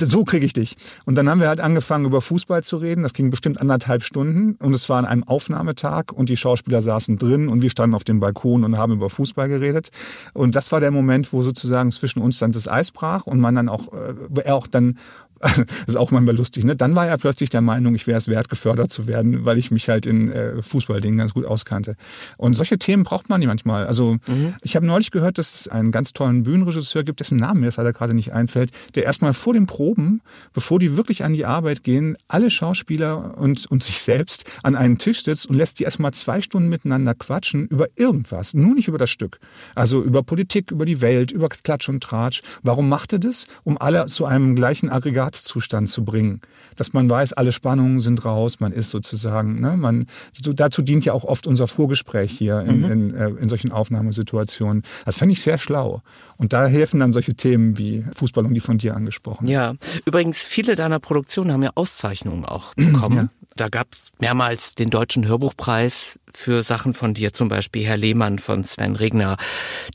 C: so kriege ich dich. Und dann haben wir halt angefangen, über Fußball zu reden. Das ging bestimmt anderthalb Stunden. Und es war an einem Aufnahmetag und die Schauspieler saßen drin und wir standen auf dem Balkon und haben über Fußball geredet. Und das war der Moment, wo sozusagen zwischen uns dann das Eis brach und man dann auch, äh, er auch dann das [LAUGHS] ist auch manchmal lustig, ne? Dann war er plötzlich der Meinung, ich wäre es wert, gefördert zu werden, weil ich mich halt in äh, Fußballdingen ganz gut auskannte. Und solche Themen braucht man manchmal. Also ich habe neulich gehört, dass es einen ganz tollen Bühnenregisseur gibt, dessen Namen mir jetzt leider gerade nicht einfällt, der erstmal vor den Proben, bevor die wirklich an die Arbeit gehen, alle Schauspieler und, und sich selbst an einen Tisch sitzt und lässt die erstmal zwei Stunden miteinander quatschen über irgendwas, nur nicht über das Stück. Also über Politik, über die Welt, über Klatsch und Tratsch. Warum macht er das? Um alle zu einem gleichen Aggregatzustand zu bringen. Dass man weiß, alle Spannungen sind raus, man ist sozusagen, ne, man, so, dazu dient ja auch oft unser Vorgespräch hier in, in, äh, in solchen Aufnahmesituationen. Das fände ich sehr schlau. Und da helfen dann solche Themen wie Fußball und die von dir angesprochen.
B: Ja, übrigens, viele deiner Produktionen haben ja Auszeichnungen auch [CLEARS THROAT] bekommen. Da gab es mehrmals den Deutschen Hörbuchpreis für Sachen von dir, zum Beispiel Herr Lehmann von Sven Regner.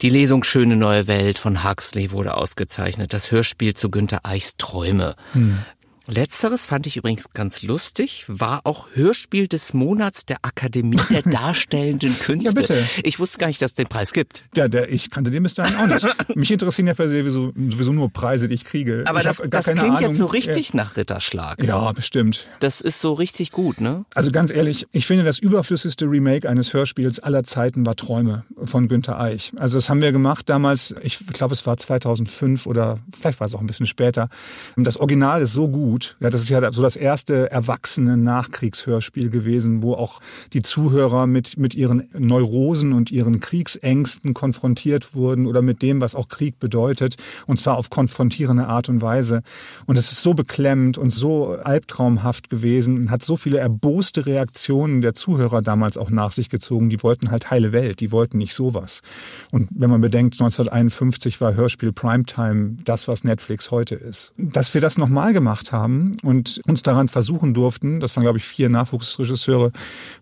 B: Die Lesung Schöne neue Welt von Huxley wurde ausgezeichnet. Das Hörspiel zu Günter Eichs Träume. Letzteres fand ich übrigens ganz lustig, war auch Hörspiel des Monats der Akademie der [LAUGHS] Darstellenden Künste.
C: bitte.
B: Ich wusste gar nicht, dass es den Preis gibt.
C: Ja, der, ich kannte den bis dahin auch nicht. Mich interessieren ja per se sowieso, sowieso nur Preise, die ich kriege.
B: Aber
C: ich
B: das, das klingt
C: Ahnung.
B: jetzt so richtig nach Ritterschlag.
C: Ja, bestimmt.
B: Das ist so richtig gut, ne?
C: Also ganz ehrlich, ich finde, das überflüssigste Remake eines Hörspiels aller Zeiten war Träume von Günter Eich. Also das haben wir gemacht damals, ich glaube, es war 2005 oder vielleicht war es auch ein bisschen später. Das Original ist so gut. Ja, das ist ja so das erste erwachsene Nachkriegshörspiel gewesen, wo auch die Zuhörer mit, mit ihren Neurosen und ihren Kriegsängsten konfrontiert wurden oder mit dem, was auch Krieg bedeutet. Und zwar auf konfrontierende Art und Weise. Und es ist so beklemmend und so albtraumhaft gewesen und hat so viele erboste Reaktionen der Zuhörer damals auch nach sich gezogen. Die wollten halt heile Welt, die wollten nicht sowas. Und wenn man bedenkt, 1951 war Hörspiel Primetime das, was Netflix heute ist. Dass wir das nochmal gemacht haben und uns daran versuchen durften, das waren glaube ich vier Nachwuchsregisseure,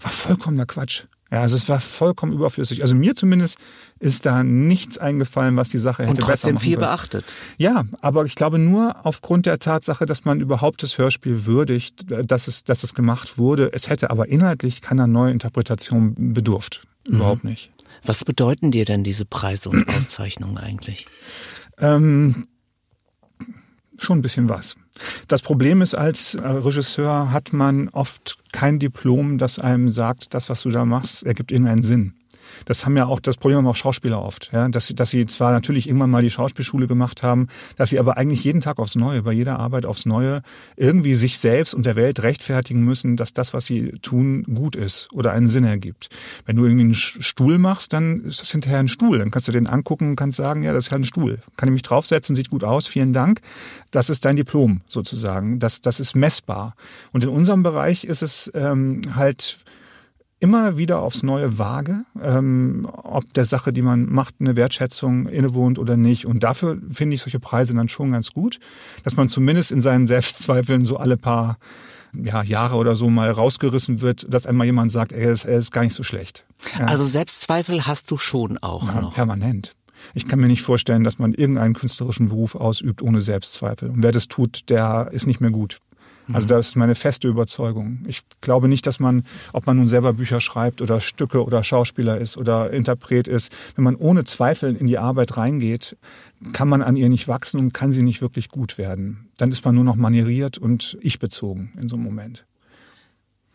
C: war vollkommener Quatsch. Ja, also es war vollkommen überflüssig. Also mir zumindest ist da nichts eingefallen, was die Sache hätte
B: Und trotzdem viel beachtet.
C: Ja, aber ich glaube nur aufgrund der Tatsache, dass man überhaupt das Hörspiel würdigt, dass es, dass es gemacht wurde. Es hätte aber inhaltlich keiner neuen Interpretation bedurft. Überhaupt nicht.
B: Was bedeuten dir denn diese Preise und Auszeichnungen eigentlich?
C: Ähm, schon ein bisschen was. Das Problem ist, als äh, Regisseur hat man oft kein Diplom, das einem sagt, das, was du da machst, ergibt irgendeinen Sinn. Das haben ja auch, das Problem haben auch Schauspieler oft, ja, dass, sie- dass sie zwar natürlich irgendwann mal die Schauspielschule gemacht haben, dass sie aber eigentlich jeden Tag aufs Neue, bei jeder Arbeit aufs Neue irgendwie sich selbst und der Welt rechtfertigen müssen, dass das, was sie tun, gut ist oder einen Sinn ergibt. Wenn du irgendwie einen Stuhl machst, dann ist das hinterher ein Stuhl. Dann kannst du den angucken und kannst sagen, ja, das ist ja ein Stuhl. Kann ich mich draufsetzen, sieht gut aus, vielen Dank. Das ist dein Diplom sozusagen. Das, das ist messbar. Und in unserem Bereich ist es ähm, halt immer wieder aufs Neue vage, ähm, ob der Sache, die man macht, eine Wertschätzung innewohnt oder nicht. Und dafür finde ich solche Preise dann schon ganz gut, dass man zumindest in seinen Selbstzweifeln so alle paar ja, Jahre oder so mal rausgerissen wird, dass einmal jemand sagt, er ist, er ist gar nicht so schlecht. Ja.
B: Also Selbstzweifel hast du schon auch
C: Ja,
B: noch.
C: permanent. Ich kann mir nicht vorstellen, dass man irgendeinen künstlerischen Beruf ausübt ohne Selbstzweifel. Und wer das tut, der ist nicht mehr gut. Also das ist meine feste Überzeugung. Ich glaube nicht, dass man, ob man nun selber Bücher schreibt oder Stücke oder Schauspieler ist oder Interpret ist, wenn man ohne Zweifel in die Arbeit reingeht, kann man an ihr nicht wachsen und kann sie nicht wirklich gut werden. Dann ist man nur noch manieriert und ich-bezogen in so einem Moment.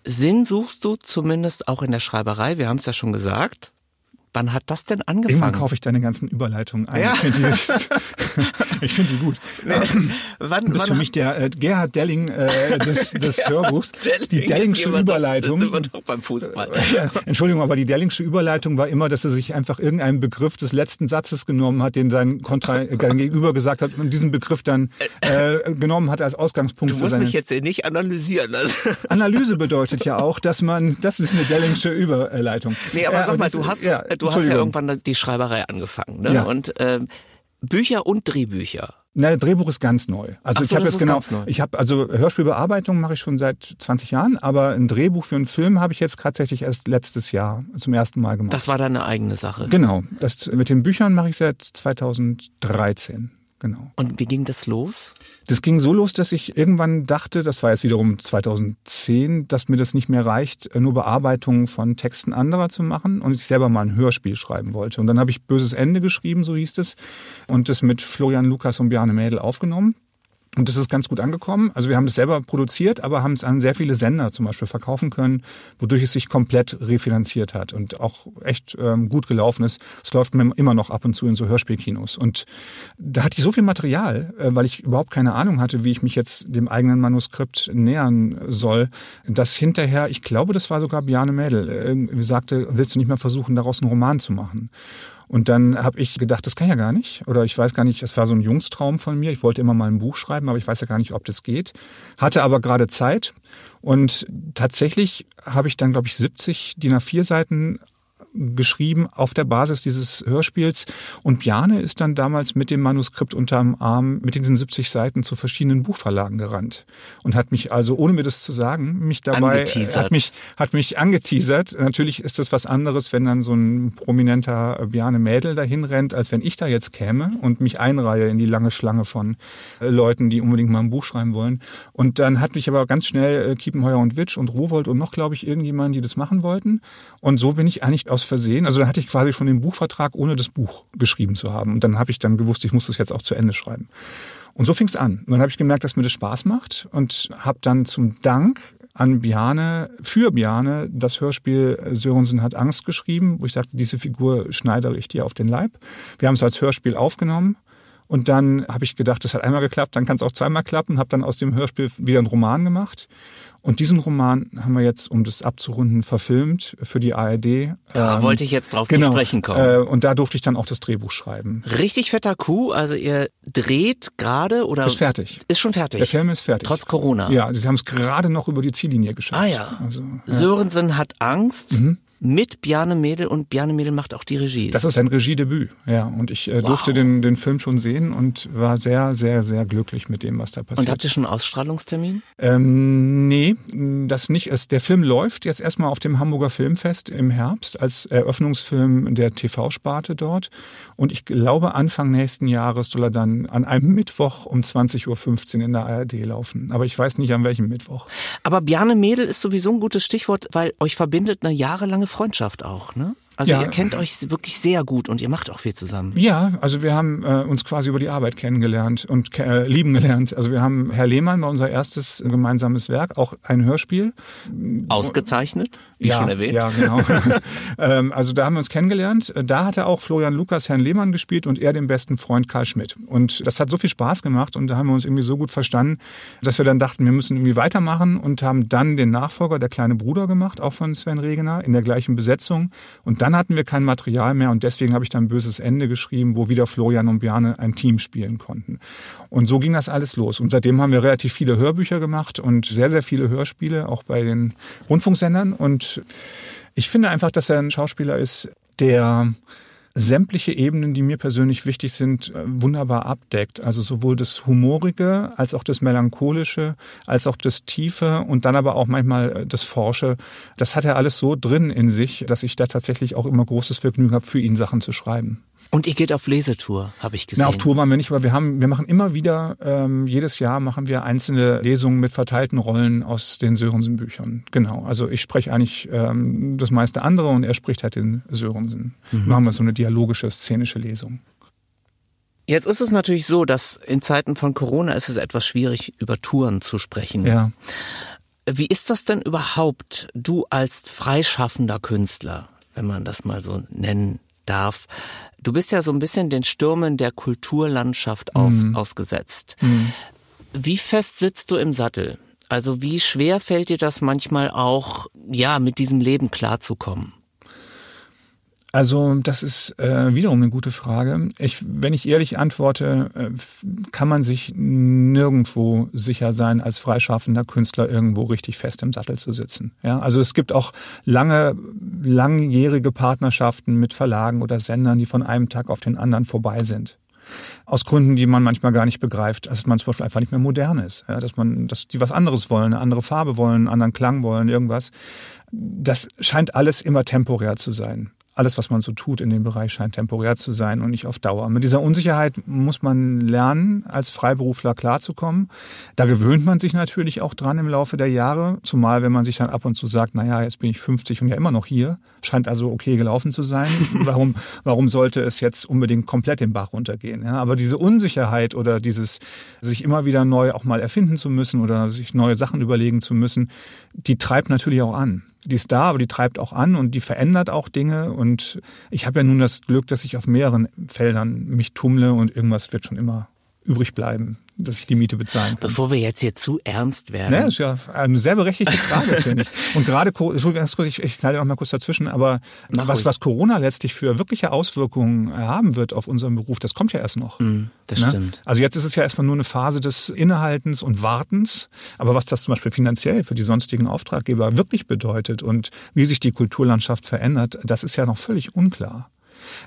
B: Sinn suchst du zumindest auch in der Schreiberei, wir haben es ja schon gesagt. Wann hat das denn
C: Irgendwann
B: angefangen?
C: kaufe ich deine ganzen Überleitungen ein.
B: Ja.
C: Ich finde die, [LAUGHS] find die gut.
B: wann,
C: Du bist
B: wann
C: für mich der äh, Gerhard Delling äh, des, [LAUGHS] des Hörbuchs.
B: Delling,
C: die Dellingsche
B: wir doch-
C: Überleitung.
B: Jetzt sind wir doch beim Fußball.
C: Ja, Entschuldigung, aber die Dellingsche Überleitung war immer, dass er sich einfach irgendeinen Begriff des letzten Satzes genommen hat, den sein, Kontra, äh, Gegenüber gesagt hat und diesen Begriff dann äh, genommen hat als Ausgangspunkt
B: Du musst mich jetzt hier nicht analysieren. Also.
C: Analyse bedeutet ja auch, dass man, das ist eine Dellingsche Überleitung.
B: Nee, aber sag mal,
C: das-
B: du hast,
C: ja,
B: du hast ja irgendwann die Schreiberei angefangen, ne?
C: Ja.
B: Und ähm, Bücher und Drehbücher.
C: Na, Drehbuch ist ganz neu. Also
B: Ach
C: ich
B: so,
C: habe jetzt genau, ich habe also Hörspielbearbeitung mache ich schon seit 20 Jahren, aber ein Drehbuch für einen Film habe ich jetzt tatsächlich erst letztes Jahr zum ersten Mal gemacht.
B: Das war deine eigene Sache.
C: genau. Das mit den Büchern mache ich seit 2013. Genau.
B: Und wie ging das los?
C: Das ging so los, dass ich irgendwann dachte, das war jetzt wiederum 2010, dass mir das nicht mehr reicht, nur Bearbeitungen von Texten anderer zu machen und ich selber mal ein Hörspiel schreiben wollte. Und dann habe ich Böses Ende geschrieben, so hieß es, und das mit Florian Lukas und Bjarne Mädel aufgenommen. Und das ist ganz gut angekommen. Also wir haben es selber produziert, aber haben es an sehr viele Sender zum Beispiel verkaufen können, wodurch es sich komplett refinanziert hat und auch echt ähm, gut gelaufen ist. Es läuft mir immer noch ab und zu in so Hörspielkinos. Und da hatte ich so viel Material, äh, weil ich überhaupt keine Ahnung hatte, wie ich mich jetzt dem eigenen Manuskript nähern soll, dass hinterher, ich glaube, das war sogar Bjarne Mädel, äh, sagte, willst du nicht mal versuchen, daraus einen Roman zu machen? Und dann habe ich gedacht, das kann ja gar nicht. Oder ich weiß gar nicht, das war so ein Jungstraum von mir. Ich wollte immer mal ein Buch schreiben, aber ich weiß ja gar nicht, ob das geht. Hatte aber gerade Zeit. Und tatsächlich habe ich dann, glaube ich, 70 DIN A4 Seiten geschrieben auf der Basis dieses Hörspiels. Und Bjane ist dann damals mit dem Manuskript unterm Arm mit diesen 70 Seiten zu verschiedenen Buchverlagen gerannt und hat mich also, ohne mir das zu sagen, mich dabei,
B: Angeteasert.
C: hat mich, hat mich angeteasert. Natürlich ist das was anderes, wenn dann so ein prominenter Bjane Mädel dahin rennt, als wenn ich da jetzt käme und mich einreihe in die lange Schlange von äh, Leuten, die unbedingt mal ein Buch schreiben wollen. Und dann hat mich aber ganz schnell äh, Kiepenheuer und Witsch und Rowold und noch, glaube ich, irgendjemand, die das machen wollten. Und so bin ich eigentlich aus Versehen, also da hatte ich quasi schon den Buchvertrag, ohne das Buch geschrieben zu haben. Und dann habe ich dann gewusst, ich muss das jetzt auch zu Ende schreiben. Und so fing es an. Und dann habe ich gemerkt, dass mir das Spaß macht und habe dann zum Dank an Biane, für Biane, das Hörspiel Sörensen hat Angst geschrieben, wo ich sagte, diese Figur schneidere ich dir auf den Leib. Wir haben es als Hörspiel aufgenommen. Und dann habe ich gedacht, das hat einmal geklappt, dann kann es auch zweimal klappen, habe dann aus dem Hörspiel wieder einen Roman gemacht. Und diesen Roman haben wir jetzt, um das abzurunden, verfilmt für die ARD.
B: Da
C: Ähm,
B: wollte ich jetzt drauf
C: genau,
B: zu sprechen kommen.
C: Äh, und da durfte ich dann auch das Drehbuch schreiben.
B: Richtig fetter Coup, also ihr dreht gerade oder
C: Ist fertig.
B: ist schon fertig.
C: Der Film ist fertig.
B: Trotz Corona.
C: Ja, sie haben es gerade noch über die Ziellinie geschafft.
B: Ah ja.
C: Also,
B: Sörensen hat Angst.
C: Mhm.
B: Mit Bjarne Mädel und Bjarne Mädel macht auch die Regie.
C: Das ist ein Regiedebüt, ja. Und ich äh,
B: Wow.
C: durfte den, den Film schon sehen und war sehr, sehr, sehr glücklich mit dem, was da passiert.
B: und habt ihr schon einen Ausstrahlungstermin?
C: Ähm, nee, das nicht. Es, der Film läuft jetzt erstmal auf dem Hamburger Filmfest im Herbst als Eröffnungsfilm der TV-Sparte dort. Und ich glaube, Anfang nächsten Jahres soll er dann an einem Mittwoch um 20.15 Uhr in der ARD laufen. Aber ich weiß nicht, an welchem Mittwoch.
B: Aber Bjarne Mädel ist sowieso ein gutes Stichwort, weil euch verbindet eine jahrelange Freundschaft auch, ne? Also
C: Ja.
B: ihr kennt euch wirklich sehr gut und ihr macht auch viel zusammen.
C: Ja, also wir haben äh, uns quasi über die Arbeit kennengelernt und äh, lieben gelernt. Also wir haben Herr Lehmann war unser erstes gemeinsames Werk, auch ein Hörspiel.
B: Ausgezeichnet, wie
C: ja,
B: schon erwähnt.
C: Ja, genau. [LAUGHS] ähm, also da haben wir uns kennengelernt. Da hat er auch Florian Lukas Herrn Lehmann gespielt und er den besten Freund Karl Schmidt. Und das hat so viel Spaß gemacht und da haben wir uns irgendwie so gut verstanden, dass wir dann dachten, wir müssen irgendwie weitermachen und haben dann den Nachfolger, der kleine Bruder gemacht, auch von Sven Regener, in der gleichen Besetzung. Und dann hatten wir kein Material mehr und deswegen habe ich dann Böses Ende geschrieben, wo wieder Florian und Bjarne ein Team spielen konnten. Und so ging das alles los. Und seitdem haben wir relativ viele Hörbücher gemacht und sehr, sehr viele Hörspiele, auch bei den Rundfunksendern. Und ich finde einfach, dass er ein Schauspieler ist, der sämtliche Ebenen, die mir persönlich wichtig sind, äh, wunderbar abdeckt. Also sowohl das Humorige als auch das Melancholische, als auch das Tiefe und dann aber auch manchmal äh, das Forsche. Das hat er alles so drin in sich, dass ich da tatsächlich auch immer großes Vergnügen habe, für ihn Sachen zu schreiben.
B: Und ihr geht auf Lesetour, habe ich gesehen.
C: Na, auf Tour waren wir nicht, aber wir haben, wir machen immer wieder, ähm, jedes Jahr machen wir einzelne Lesungen mit verteilten Rollen aus den Sörensen-Büchern. Genau. Also ich spreche eigentlich ähm, das meiste andere und er spricht halt den Sörensen. Machen wir so eine dialogische, szenische Lesung.
B: Jetzt ist es natürlich so, dass in Zeiten von Corona ist es etwas schwierig, über Touren zu sprechen.
C: Ja.
B: Wie ist das denn überhaupt, du als freischaffender Künstler, wenn man das mal so nennen darf? Du bist ja so ein bisschen den Stürmen der Kulturlandschaft auf, ausgesetzt. Wie fest sitzt du im Sattel? Also wie schwer fällt dir das manchmal auch, ja, mit diesem Leben klarzukommen?
C: Also das ist äh, wiederum eine gute Frage. Ich, wenn ich ehrlich antworte, äh, kann man sich nirgendwo sicher sein, als freischaffender Künstler irgendwo richtig fest im Sattel zu sitzen. Ja, also es gibt auch lange, langjährige Partnerschaften mit Verlagen oder Sendern, die von einem Tag auf den anderen vorbei sind. Aus Gründen, die man manchmal gar nicht begreift, dass man zum Beispiel einfach nicht mehr modern ist, ja, dass man, dass die was anderes wollen, eine andere Farbe wollen, einen anderen Klang wollen, irgendwas. Das scheint alles immer temporär zu sein. Alles, was man so tut in dem Bereich, scheint temporär zu sein und nicht auf Dauer. Mit dieser Unsicherheit muss man lernen, als Freiberufler klarzukommen. Da gewöhnt man sich natürlich auch dran im Laufe der Jahre, zumal wenn man sich dann ab und zu sagt, na ja, jetzt bin ich 50 und ja immer noch hier, scheint also okay gelaufen zu sein. [LAUGHS] warum, warum sollte es jetzt unbedingt komplett den Bach runtergehen? Ja, aber diese Unsicherheit oder dieses sich immer wieder neu auch mal erfinden zu müssen oder sich neue Sachen überlegen zu müssen, die treibt natürlich auch an. Die ist da, aber die treibt auch an und die verändert auch Dinge. Und ich habe ja nun das Glück, dass ich auf mehreren Feldern mich tummle und irgendwas wird schon immer übrig bleiben, dass ich die Miete bezahlen kann.
B: Bevor wir jetzt hier zu ernst werden.
C: Ne, ist ja eine sehr berechtigte Frage, finde ich. Und gerade, ich, ich kleide noch mal kurz dazwischen, aber
B: Mach
C: was,
B: ruhig.
C: was Corona letztlich für wirkliche Auswirkungen haben wird auf unseren Beruf, das kommt ja erst noch.
B: Hm, das
C: Ne?
B: stimmt.
C: Also jetzt ist es ja erstmal nur eine Phase des Innehaltens und Wartens. Aber was das zum Beispiel finanziell für die sonstigen Auftraggeber wirklich bedeutet und wie sich die Kulturlandschaft verändert, das ist ja noch völlig unklar.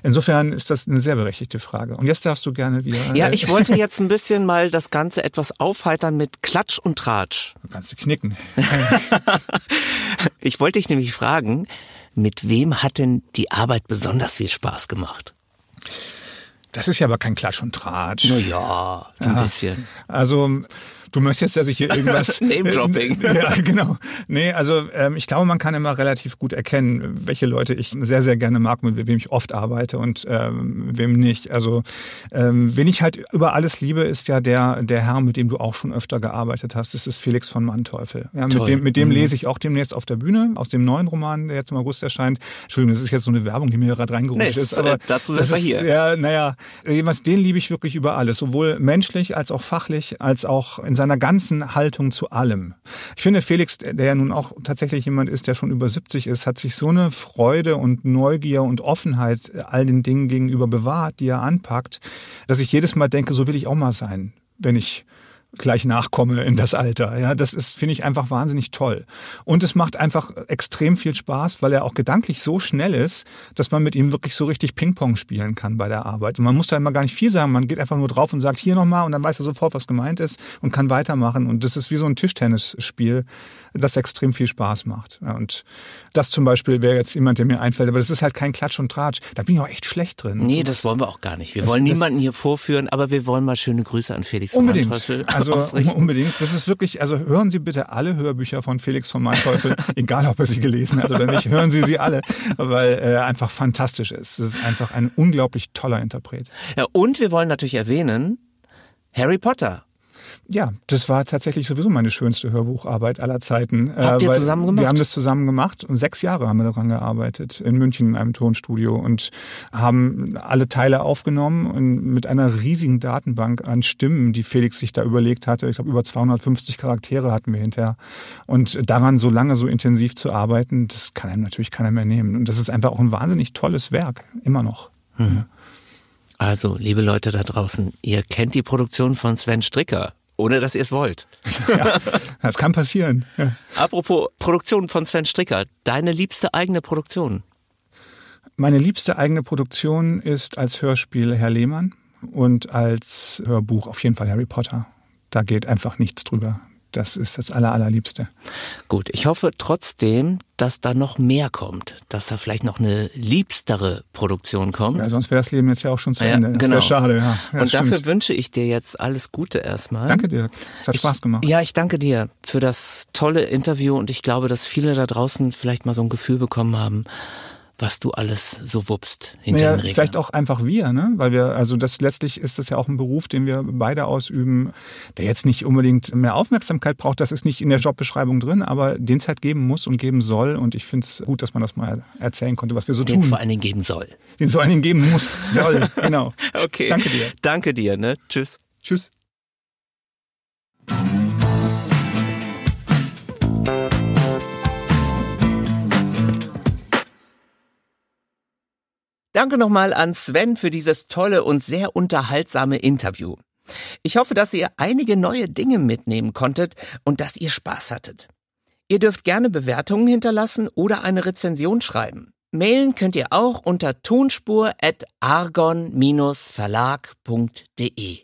C: Insofern ist das eine sehr berechtigte Frage. Und jetzt darfst du gerne wieder.
B: Ja, ich [LAUGHS] wollte jetzt ein bisschen mal das Ganze etwas aufheitern mit Klatsch und Tratsch.
C: Du kannst du knicken. [LAUGHS]
B: Ich wollte dich nämlich fragen, mit wem hat denn die Arbeit besonders viel Spaß gemacht?
C: Das ist ja aber kein Klatsch und Tratsch.
B: Na ja, so ein bisschen.
C: Also du möchtest, dass ich hier irgendwas... [LAUGHS]
B: Name-Dropping. [LAUGHS]
C: Ja, genau. Nee, also ähm, ich glaube, man kann immer relativ gut erkennen, welche Leute ich sehr, sehr gerne mag, mit wem ich oft arbeite und ähm, wem nicht. Also ähm, wen ich halt über alles liebe, ist ja der, der Herr, mit dem du auch schon öfter gearbeitet hast. Das ist Felix von Manteuffel. Ja, mit dem, mit dem
B: Mhm.
C: lese ich auch demnächst auf der Bühne, aus dem neuen Roman, der jetzt im August erscheint. Entschuldigung, das ist jetzt so eine Werbung, die mir gerade reingerutscht
B: Nee,
C: ist. Aber
B: äh, dazu sind wir hier.
C: Ja, naja, jedenfalls den liebe ich wirklich über alles, sowohl menschlich als auch fachlich, als auch in seiner ganzen Haltung zu allem. Ich finde, Felix, der ja nun auch tatsächlich jemand ist, der schon über 70 ist, hat sich so eine Freude und Neugier und Offenheit all den Dingen gegenüber bewahrt, die er anpackt, dass ich jedes Mal denke, so will ich auch mal sein, wenn ich gleich nachkomme in das Alter. Ja, das ist, finde ich, einfach wahnsinnig toll. Und es macht einfach extrem viel Spaß, weil er auch gedanklich so schnell ist, dass man mit ihm wirklich so richtig Ping-Pong spielen kann bei der Arbeit. Und man muss da immer gar nicht viel sagen. Man geht einfach nur drauf und sagt hier nochmal und dann weiß er sofort, was gemeint ist und kann weitermachen. Und das ist wie so ein Tischtennisspiel, das extrem viel Spaß macht. Und das zum Beispiel wäre jetzt jemand, der mir einfällt, aber das ist halt kein Klatsch und Tratsch. Da bin ich auch echt schlecht drin.
B: Nee, das wollen wir auch gar nicht. Wir das, wollen niemanden hier vorführen, aber wir wollen mal schöne Grüße an Felix
C: unbedingt. Also ausrichten. unbedingt. Das ist wirklich, also hören Sie bitte alle Hörbücher von Felix von Manteuffel, [LAUGHS] egal ob er sie gelesen hat oder nicht, hören Sie sie alle, weil er einfach fantastisch ist. Das ist einfach ein unglaublich toller Interpret.
B: Ja, und wir wollen natürlich erwähnen, Harry Potter
C: ja, das war tatsächlich sowieso meine schönste Hörbucharbeit aller Zeiten.
B: Habt ihr zusammen gemacht?
C: Wir haben das zusammen gemacht und sechs Jahre haben wir daran gearbeitet in München in einem Tonstudio und haben alle Teile aufgenommen und mit einer riesigen Datenbank an Stimmen, die Felix sich da überlegt hatte. Ich glaube, über 250 Charaktere hatten wir hinterher. Und daran so lange, so intensiv zu arbeiten, das kann einem natürlich keiner mehr nehmen. Und das ist einfach auch ein wahnsinnig tolles Werk, immer noch. Mhm.
B: Also, liebe Leute da draußen, ihr kennt die Produktion von Sven Stricker. Ohne dass ihr es wollt. [LAUGHS]
C: Ja, das kann passieren. Ja.
B: Apropos Produktion von Sven Stricker, deine liebste eigene Produktion?
C: Meine liebste eigene Produktion ist als Hörspiel Herr Lehmann und als Hörbuch auf jeden Fall Harry Potter. Da geht einfach nichts drüber. Das ist das Aller, Allerliebste.
B: Gut, ich hoffe trotzdem, dass da noch mehr kommt, dass da vielleicht noch eine liebstere Produktion kommt.
C: Ja, sonst wäre das Leben jetzt ja auch schon zu ja, Ende. Das genau. wäre schade, ja.
B: ja Und dafür wünsche ich dir jetzt alles Gute erstmal.
C: Danke dir. Es hat
B: ich,
C: Spaß gemacht.
B: Ja, ich danke dir für das tolle Interview und ich glaube, dass viele da draußen vielleicht mal so ein Gefühl bekommen haben, was du alles so wuppst hinter naja, den Regeln.
C: Vielleicht auch einfach wir, ne? Weil wir, also das letztlich ist das ja auch ein Beruf, den wir beide ausüben, der jetzt nicht unbedingt mehr Aufmerksamkeit braucht. Das ist nicht in der Jobbeschreibung drin, aber den es halt geben muss und geben soll. Und ich finde es gut, dass man das mal erzählen konnte, was wir so
B: den
C: tun. Den
B: es vor allen Dingen geben soll.
C: Den es vor allen Dingen geben muss, soll, [LAUGHS] genau.
B: okay. Danke dir. Danke dir, ne? Tschüss.
C: Tschüss.
B: Danke nochmal an Sven für dieses tolle und sehr unterhaltsame Interview. Ich hoffe, dass ihr einige neue Dinge mitnehmen konntet und dass ihr Spaß hattet. Ihr dürft gerne Bewertungen hinterlassen oder eine Rezension schreiben. Mailen könnt ihr auch unter tonspur.argon-verlag.de.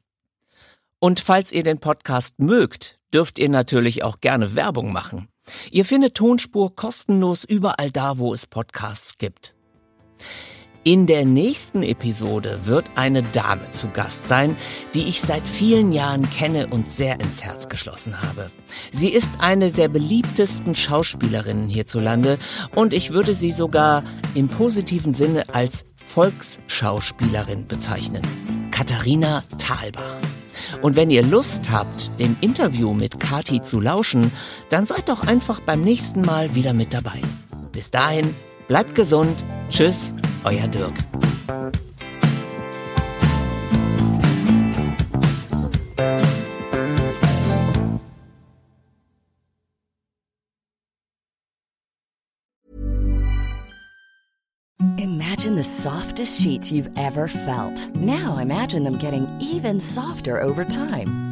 B: Und falls ihr den Podcast mögt, dürft ihr natürlich auch gerne Werbung machen. Ihr findet Tonspur kostenlos überall da, wo es Podcasts gibt. In der nächsten Episode wird eine Dame zu Gast sein, die ich seit vielen Jahren kenne und sehr ins Herz geschlossen habe. Sie ist eine der beliebtesten Schauspielerinnen hierzulande und ich würde sie sogar im positiven Sinne als Volksschauspielerin bezeichnen. Katharina Thalbach. Und wenn ihr Lust habt, dem Interview mit Kati zu lauschen, dann seid doch einfach beim nächsten Mal wieder mit dabei. Bis dahin, bleibt gesund. Tschüss euer Dirk.
D: Imagine the softest sheets you've ever felt. Now imagine them getting even softer over time.